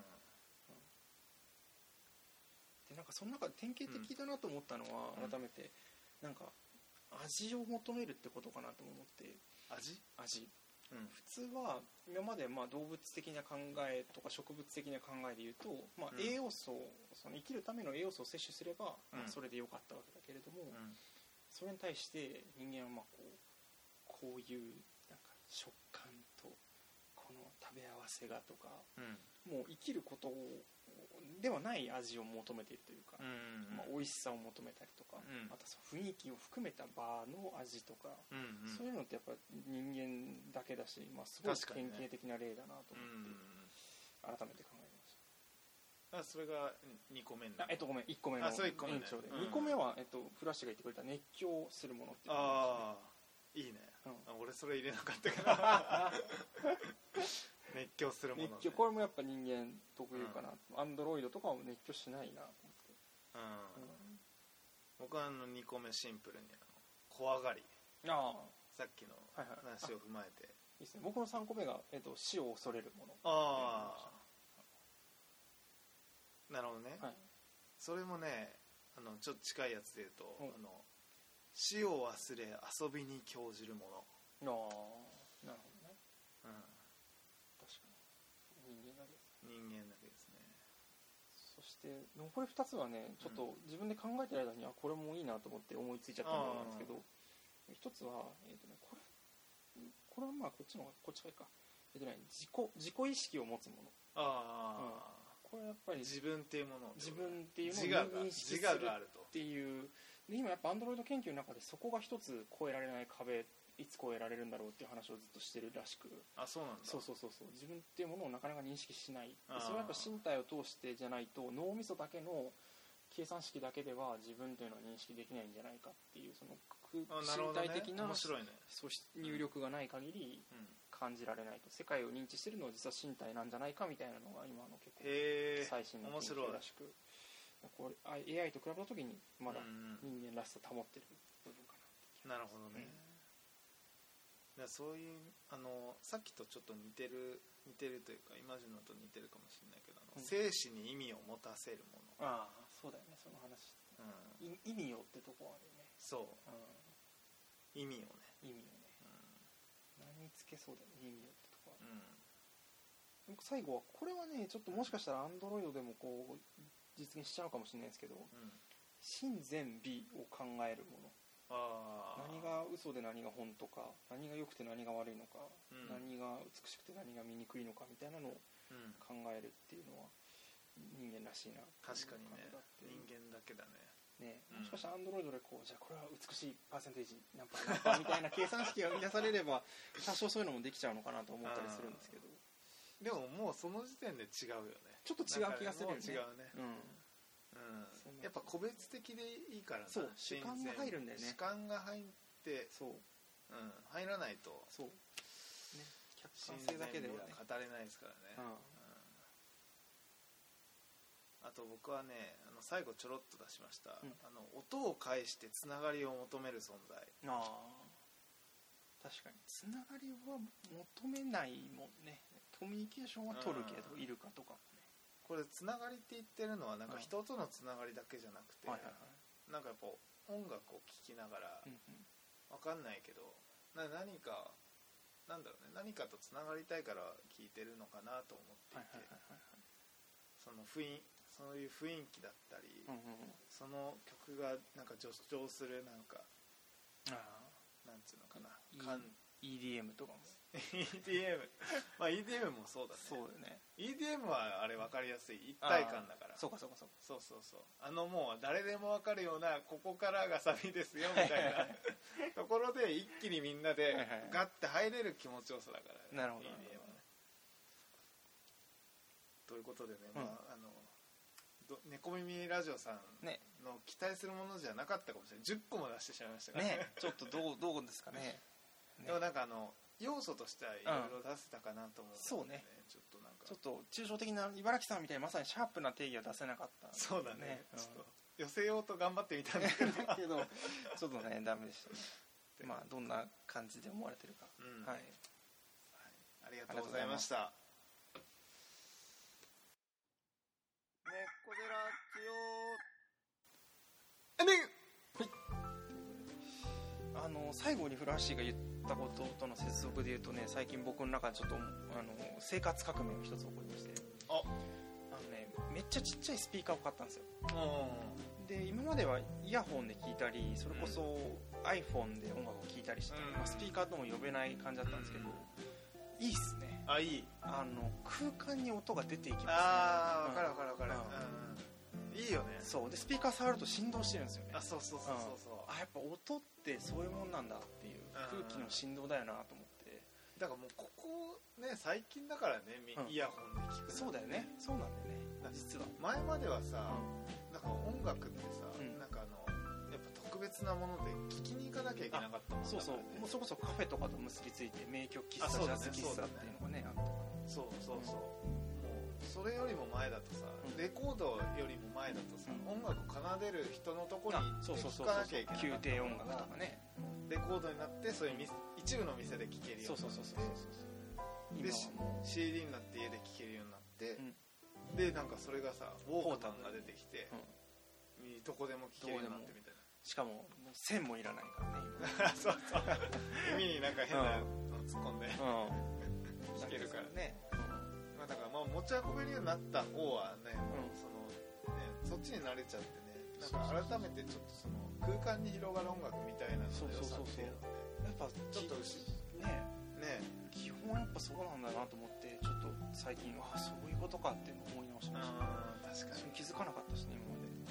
Speaker 3: でなんかその中で典型的だなと思ったのは、
Speaker 2: うん。
Speaker 3: 改めてなんか味を求めるってことかなと思って。
Speaker 2: 味？
Speaker 3: 味。
Speaker 2: うん。
Speaker 3: 普通は今までまあ動物的な考えとか植物的な考えで言うと、まあ
Speaker 2: うん。
Speaker 3: 栄養素をその生きるための栄養素を摂取すれば、まあ
Speaker 2: うん。
Speaker 3: それでよかったわけだけれども、
Speaker 2: うん。
Speaker 3: それに対して人間はまあこうこういうなんか食感とこの食べ合わせがとか
Speaker 2: うん。
Speaker 3: もう生きることをではない味を求めているというか、
Speaker 2: うん
Speaker 3: まあ、美味しさを求めたりとか、
Speaker 2: うん。
Speaker 3: またその雰囲気を含めた場の味とか、
Speaker 2: うんうん。
Speaker 3: そういうのってやっぱ人間だけだし、まあ、すごい典型的な例だなと
Speaker 2: う
Speaker 3: 思って、
Speaker 2: ん
Speaker 3: 改めて考えまし
Speaker 2: あそれが2個目
Speaker 3: あえっとごめん1個目の延長で、
Speaker 2: うん
Speaker 3: 2個目は、えっと、フラッシュが言ってくれた熱狂するものっていう
Speaker 2: ああいいね、
Speaker 3: うん
Speaker 2: あ俺それ入れなかったから 熱狂するもの、ね、
Speaker 3: 熱狂これもやっぱ人間特有かな、アンドロイドとかは熱狂しないな。と思って、
Speaker 2: うん。僕はあの2個目シンプルに怖がり。
Speaker 3: ああ。
Speaker 2: さっきの
Speaker 3: はいはい
Speaker 2: 話を踏まえて。
Speaker 3: いい。ですね。僕の3個目が、えっと、死を恐れるもの。
Speaker 2: ああ。なるほどね、
Speaker 3: はい。
Speaker 2: それもねあのちょっと近いやつで言うと、
Speaker 3: うん。
Speaker 2: あの死を忘れ遊びに興じるも
Speaker 3: ああなるほどね。
Speaker 2: の、
Speaker 3: 確かに。人間だけです
Speaker 2: うん、人間だけですね。
Speaker 3: そして残り2つはねちょっと自分で考えてる間にあこれもいいなと思って思いついちゃったものなんですけど一つは、えーとね、これこれはまあこっちの方がこっちがいいか、えーとね、自己自己意識を持つもの。
Speaker 2: ああ、
Speaker 3: これやっぱり
Speaker 2: 自分っていうものを
Speaker 3: 自分っていうのを
Speaker 2: 自我が
Speaker 3: 認識す
Speaker 2: 自
Speaker 3: る
Speaker 2: 我があると。
Speaker 3: っていうで今やっぱアンドロイド研究の中でそこが一つ越えられない壁いつ越えられるんだろうっていう話をずっとしてるらしく。
Speaker 2: あそうなんだ。
Speaker 3: そうそうそうそう。自分っていうものをなかなか認識しない。それはやっぱ身体を通してじゃないと脳みそだけの計算式だけでは自分というのは認識できないんじゃないかっていうその身体的な
Speaker 2: 面白いね、
Speaker 3: 入力がない限り
Speaker 2: うん、
Speaker 3: 感じられないと。世界を認知してるのは実は身体なんじゃないかみたいなのが今の結構最新の研究らしくこれあ AI と比べた時にまだ
Speaker 2: うん
Speaker 3: 人間らしさ保ってる部分かな
Speaker 2: なるほどね、そういうあのさっきとちょっと似てる似てるというかイマジノと似てるかもしれないけどあの、
Speaker 3: うん。
Speaker 2: 生死に意味を持たせるも
Speaker 3: ああそうだよねその話
Speaker 2: の、うん、
Speaker 3: い意味をってとこあるよね、
Speaker 2: そ
Speaker 3: う。ん、
Speaker 2: う意味をね、
Speaker 3: 意味をね。何につけそうだよね意味をってとこある。
Speaker 2: うん。
Speaker 3: 僕最後はこれはねちょっともしかしたらアンドロイドでもこう実現しちゃうかもしれないですけど
Speaker 2: うん、
Speaker 3: 真善美を考えるもの。何が嘘で何が本とか何が良くて何が悪いのか、
Speaker 2: うん。
Speaker 3: 何が美しくて何が醜いのかみたいなのを
Speaker 2: うん、
Speaker 3: 考えるっていうのは人間らしいな。
Speaker 2: 確かにね。人間だけだね。
Speaker 3: ね。
Speaker 2: うん。
Speaker 3: もしかしたらアンドロイドでこうじゃあこれは美しいパーセンテージ何パー何パーみたいな計算式が生み出されれば多少そういうのもできちゃうのかなと思ったりするんですけど
Speaker 2: でももうその時点で違うよね。
Speaker 3: ちょっと違う気がするよね。
Speaker 2: 違うね。
Speaker 3: うん。
Speaker 2: うん。やっぱ個別的でいいからな。
Speaker 3: そう主観が入るんだよね。
Speaker 2: 主観が入ってて、
Speaker 3: そう。
Speaker 2: うん、入らないと。
Speaker 3: そう。ね。客
Speaker 2: 新
Speaker 3: 観性だけではね。
Speaker 2: は語れないですからね、
Speaker 3: うん。
Speaker 2: あと僕はねあの最後ちょろっと出しました、
Speaker 3: うん。
Speaker 2: あの音を介してつながりを求める存在。
Speaker 3: ああ確かに。つながりは求めないもんねコミュニケーションは取るけど、
Speaker 2: うん
Speaker 3: いるかとか。もね
Speaker 2: これつながりって言ってるのはなんか
Speaker 3: うん
Speaker 2: 人とのつながりだけじゃなくて、
Speaker 3: はいはいはい。
Speaker 2: なんかやっぱ音楽を聴きながら
Speaker 3: うんうん。
Speaker 2: わかんないけどな何かなんだろうね何かとつながりたいから聴いてるのかなと思っていて、
Speaker 3: はいはい
Speaker 2: その雰囲そういう雰囲気だったり、
Speaker 3: うんうんうん。
Speaker 2: その曲がなんか助長するなんか
Speaker 3: あ
Speaker 2: なんつうのかな、
Speaker 3: EDM とかも
Speaker 2: EDM まあ EDM もそうだね。
Speaker 3: そうだよね。
Speaker 2: EDM はあれ分かりやすい。一体感だから。
Speaker 3: そうかそうかそうか。
Speaker 2: そうそうそう。あのもう誰でも分かるようなここからがサビですよみたいな。ところで一気にみんなでガッて入れる気持ちよさだから、
Speaker 3: なるほど。
Speaker 2: EDM はね。ということでね、
Speaker 3: うん。
Speaker 2: まああのど猫耳ラジオさん
Speaker 3: ね。
Speaker 2: の期待するものじゃなかったかもしれない。10個も出してしまいましたから。
Speaker 3: ね。ちょっとどうどうですかね。
Speaker 2: でもなんかあの要素としてはいろいろ出せたかなと思うので、
Speaker 3: そうね。
Speaker 2: ちょっとなんか。
Speaker 3: ちょっと抽象的な茨城さんみたいにまさにシャープな定義は出せなかった
Speaker 2: そうだね。
Speaker 3: うん。
Speaker 2: ちょっと寄せようと頑張ってみたんだけど。
Speaker 3: ちょっとねダメでしたねまあどんな感じで思われてるか、
Speaker 2: うん。
Speaker 3: はい。
Speaker 2: ありがとうございました。
Speaker 4: 猫背ラジ
Speaker 2: エンディング
Speaker 3: あの最後にフラッシーが言ったこととの接続で言うとね最近僕の中でちょっとあの生活革命が一つ起こりまして。
Speaker 2: あ。
Speaker 3: あのねめっちゃちっちゃいスピーカーを買ったんですよ。
Speaker 2: う
Speaker 3: で今まではイヤホンで聞いたりそれこそ iPhone で音楽を聴いたりして、
Speaker 2: うん。
Speaker 3: まあ、スピーカーとも呼べない感じだったんですけど、いいっすね。
Speaker 2: んあいい。
Speaker 3: あの空間に音が出ていきます。ね
Speaker 2: ああ分かる分かる分かる、
Speaker 3: うん。
Speaker 2: うん。いいよね。
Speaker 3: そう。でスピーカー触ると振動してるんですよね。
Speaker 2: あそうそうそうそうそう。
Speaker 3: あやっぱ音ってそういうもんなんだっていう。
Speaker 2: うん
Speaker 3: 空気の振動だよなと思って。
Speaker 2: だからもうここね最近だからね
Speaker 3: ん。
Speaker 2: イヤホンで聞くの
Speaker 3: そうだよね。そうなんだよね。
Speaker 2: だ
Speaker 3: 実は。
Speaker 2: 前まではさ、なんか音楽ってさ、
Speaker 3: うん。
Speaker 2: なんかあのやっぱ特別なもので聴きに行かなきゃいけなかったもんだ
Speaker 3: そうそう。もうそれこそカフェとかと結びついて名曲喫
Speaker 2: あそうだね
Speaker 3: 茶ジャズ喫茶っていうのがねあった
Speaker 2: そうそうそうそれよりも前だとさ、
Speaker 3: うん。
Speaker 2: レコードよりも前だとさ、
Speaker 3: うん。
Speaker 2: 音楽奏でる人のとこに
Speaker 3: あ
Speaker 2: 行って
Speaker 3: そうそうそう。
Speaker 2: 聴かなきゃいけなか
Speaker 3: 宮廷音楽とかね。
Speaker 2: レコードになってそういう店一部の店で聴けるよ
Speaker 3: そうう
Speaker 2: になって。
Speaker 3: そうそうそうそう
Speaker 2: で CD になって家で聴けるようになって、
Speaker 3: うん。
Speaker 2: でなんかそれがさウォークマンが出てきて
Speaker 3: う、うん。
Speaker 2: どこでも聴けるようになってみたいな。
Speaker 3: しかも線もいらないからね
Speaker 2: そうそう。耳になんか変なの突っ込んで。
Speaker 3: 今うん。
Speaker 2: 聴けるから。
Speaker 3: ね
Speaker 2: まあだからまあ持ち運べるようになった方はね、
Speaker 3: うん。
Speaker 2: そのねそっちに慣れちゃってねなんか改めてちょっとその空間に広がる音楽みたいなのの良さっていうの
Speaker 3: やっぱ
Speaker 2: ちょっと
Speaker 3: ね
Speaker 2: ね。
Speaker 3: 基本やっぱそうなんだなと思ってちょっと最近あそういうことかっていうのを思い直しました。
Speaker 2: うん確か
Speaker 3: それ気づかなかったしね今まで。
Speaker 2: に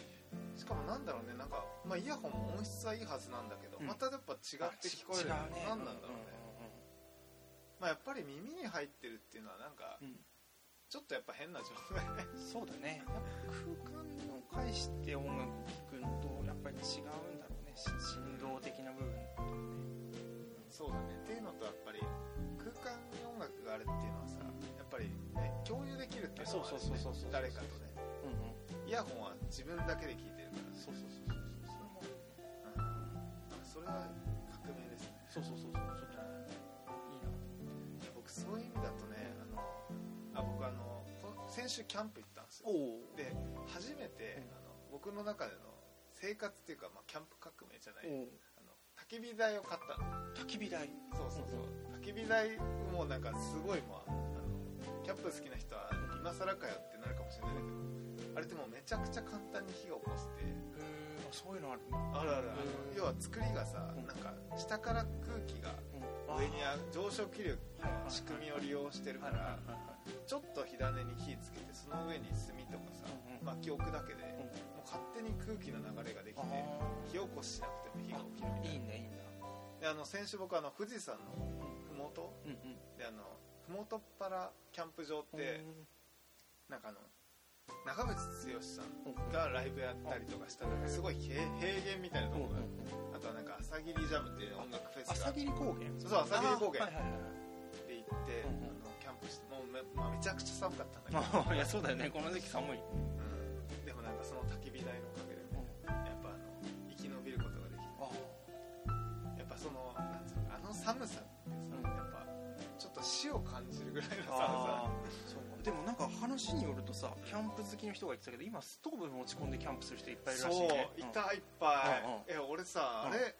Speaker 2: しかもなんだろうねなんか、まあ、イヤホンも音質はいいはずなんだけど、
Speaker 3: うん。
Speaker 2: またやっぱ違って聞こえる。
Speaker 3: ね。
Speaker 2: 何なんだろうね、まあ、やっぱり耳に入ってるっていうのはなんか
Speaker 3: うんうん
Speaker 2: ちょっとやっぱ変な状態。
Speaker 3: そうだね。やっぱ空間を介して音楽聴くのとやっぱり違うんだろうね。し振動的な部分とかね。
Speaker 2: そうだね。っていうのとやっぱり空間に音楽があるっていうのはさやっぱりね共有できるっていうのはある
Speaker 3: そうそうそうそうそう
Speaker 2: 誰かとね。
Speaker 3: うんうん。
Speaker 2: イヤホンは自分だけで聴いてるから。
Speaker 3: そうそうそうそうそれも
Speaker 2: うんそれは革命ですね。
Speaker 3: そうそうそうそう
Speaker 2: あ僕あのこ先週キャンプ行ったんですよ。で初めて、
Speaker 3: うん。
Speaker 2: あの僕の中での生活っていうか、まあ、キャンプ革命じゃない、
Speaker 3: お
Speaker 2: あの焚き火台を買ったの。
Speaker 3: 焚き火台。
Speaker 2: そうそうそう。焚き火台もなんかすごいまああのキャンプ好きな人は今更かよってなるかもしれないけどあれでもめちゃくちゃ簡単に火が起こせて
Speaker 3: へえそういうのあるね
Speaker 2: あるあるあの
Speaker 3: うん。
Speaker 2: 要は作りがさ、
Speaker 3: うん。
Speaker 2: なんか下から空気が上にあ上昇気流の仕組みを利用してるからちょっと火種に火つけてその上に炭とかさ
Speaker 3: うんうん。
Speaker 2: 薪置くだけでもう勝手に空気の流れができて火起こししなくても火が起きるみたいな。
Speaker 3: いいねいいんだ。
Speaker 2: であの先週僕あの富士山の麓
Speaker 3: うんうん。
Speaker 2: であの麓っ腹キャンプ場ってなんかあの長渕剛さんがライブやったりとかしたらすごい平平原みたいなところがあとはなんか朝霧ジャムっていう音楽フェスが
Speaker 3: 朝霧高原？
Speaker 2: そうそう朝霧高原で行って、キャンプしてもうめ,、まあ、めちゃくちゃ寒かったんだけど、
Speaker 3: あ いやそうだよね。この時期寒い。
Speaker 2: うん。でもなんかその焚き火台のおかげでねやっぱあの生き延びることができて。
Speaker 3: あ。
Speaker 2: やっぱそのなんつうのあの寒さってさ、
Speaker 3: うん。
Speaker 2: やっぱちょっと死を感じるぐらいの寒
Speaker 3: あー。そうかでもなんか話によるとさキャンプ好きの人が言ってたけど今ストーブ持ち込んでキャンプする人いっぱいいる
Speaker 2: さ
Speaker 3: らしいね。
Speaker 2: そういたいっぱい、
Speaker 3: うんうん。
Speaker 2: え俺さ、
Speaker 3: うん。
Speaker 2: あれ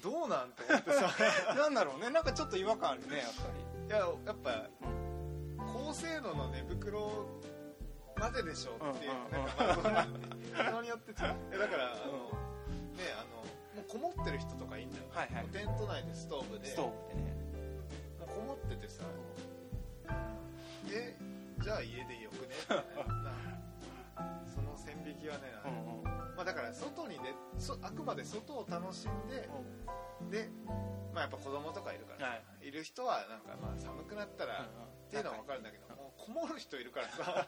Speaker 2: どうなんて思ってさ。
Speaker 3: う んなんだろうね。なんかちょっと違和感あるねやっぱり。
Speaker 2: いややっぱ、高精度の寝袋まででしょっていう、
Speaker 3: うんうん
Speaker 2: なんかまあそんな人によってちょっとえだからあの、ねあのもうこもってる人とかいいんだよ、
Speaker 3: はいはい。
Speaker 2: テント内でストーブで。
Speaker 3: ストーブでね。
Speaker 2: もうこもっててさ。でじゃあ家でよくね。みたいなその線引きはね、
Speaker 3: うんうん。
Speaker 2: まあ、だから外に出そあくまで外を楽しんでで、まあ、やっぱ子供とかいるから、
Speaker 3: はい。
Speaker 2: い、る人はなんかまあ寒くなったら、っていうのは分かるんだけどもうこもる人いるからさ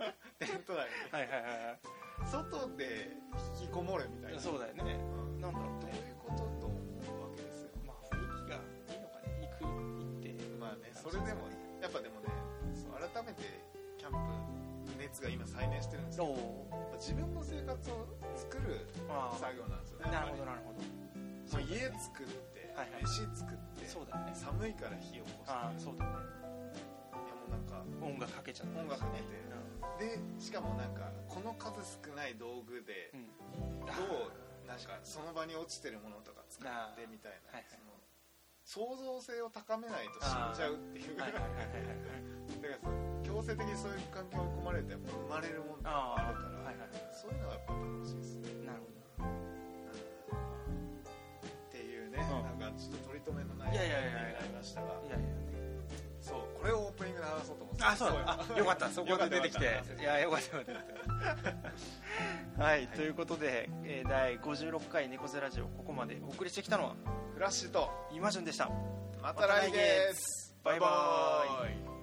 Speaker 2: テント内に。
Speaker 3: はいはいはいは
Speaker 2: 外で引きこもるみたい
Speaker 3: い
Speaker 2: な。
Speaker 3: そうだよね。
Speaker 2: うん。
Speaker 3: なんだろう
Speaker 2: どうい
Speaker 3: ね
Speaker 2: うことと思うわけですよ。
Speaker 3: まあ雰囲気がいいのかね。行く行って。
Speaker 2: まあねそれでもやっぱでも改めてキャンプ熱が今再燃してるんですけど自分の生活を作る
Speaker 3: あ
Speaker 2: 作業なんですよ。ね
Speaker 3: あなるほどなるほど。
Speaker 2: もう家作って、
Speaker 3: はいはい。
Speaker 2: 飯作って
Speaker 3: そうだよね。
Speaker 2: 寒いから火を起こして
Speaker 3: そうだね。
Speaker 2: いやもうなんか
Speaker 3: 音楽かけちゃった。り
Speaker 2: 音楽かけて。
Speaker 3: う
Speaker 2: でしかもなんかこの数少ない道具で
Speaker 3: んうん。
Speaker 2: どうなんかその場に落ちてるものとか作ってみたいな、
Speaker 3: はいはい。
Speaker 2: その創造性を高めないと死んじゃうっていう。だからその強制的にそういう環境に込まれるとやっぱ生まれるものが
Speaker 3: あ
Speaker 2: るから、
Speaker 3: はいはい
Speaker 2: そういうのはやっぱ楽しいですね。
Speaker 3: なるほ
Speaker 2: っていうね、
Speaker 3: うん。
Speaker 2: なんかちょっと取り留めのない
Speaker 3: いやいやいやいや。
Speaker 2: になりましたが。
Speaker 3: どいやいやね
Speaker 2: そうこれをオープニングで話そうと思って。
Speaker 3: あそうだ。あよかった。そこで出てきて。いやよかったよかった。はい、ということで、えー第56回猫背ラジオここまでお送りしてきたのは
Speaker 2: フラッシュと
Speaker 3: イマジュンでした。
Speaker 2: また来月。
Speaker 3: バイバ
Speaker 2: イ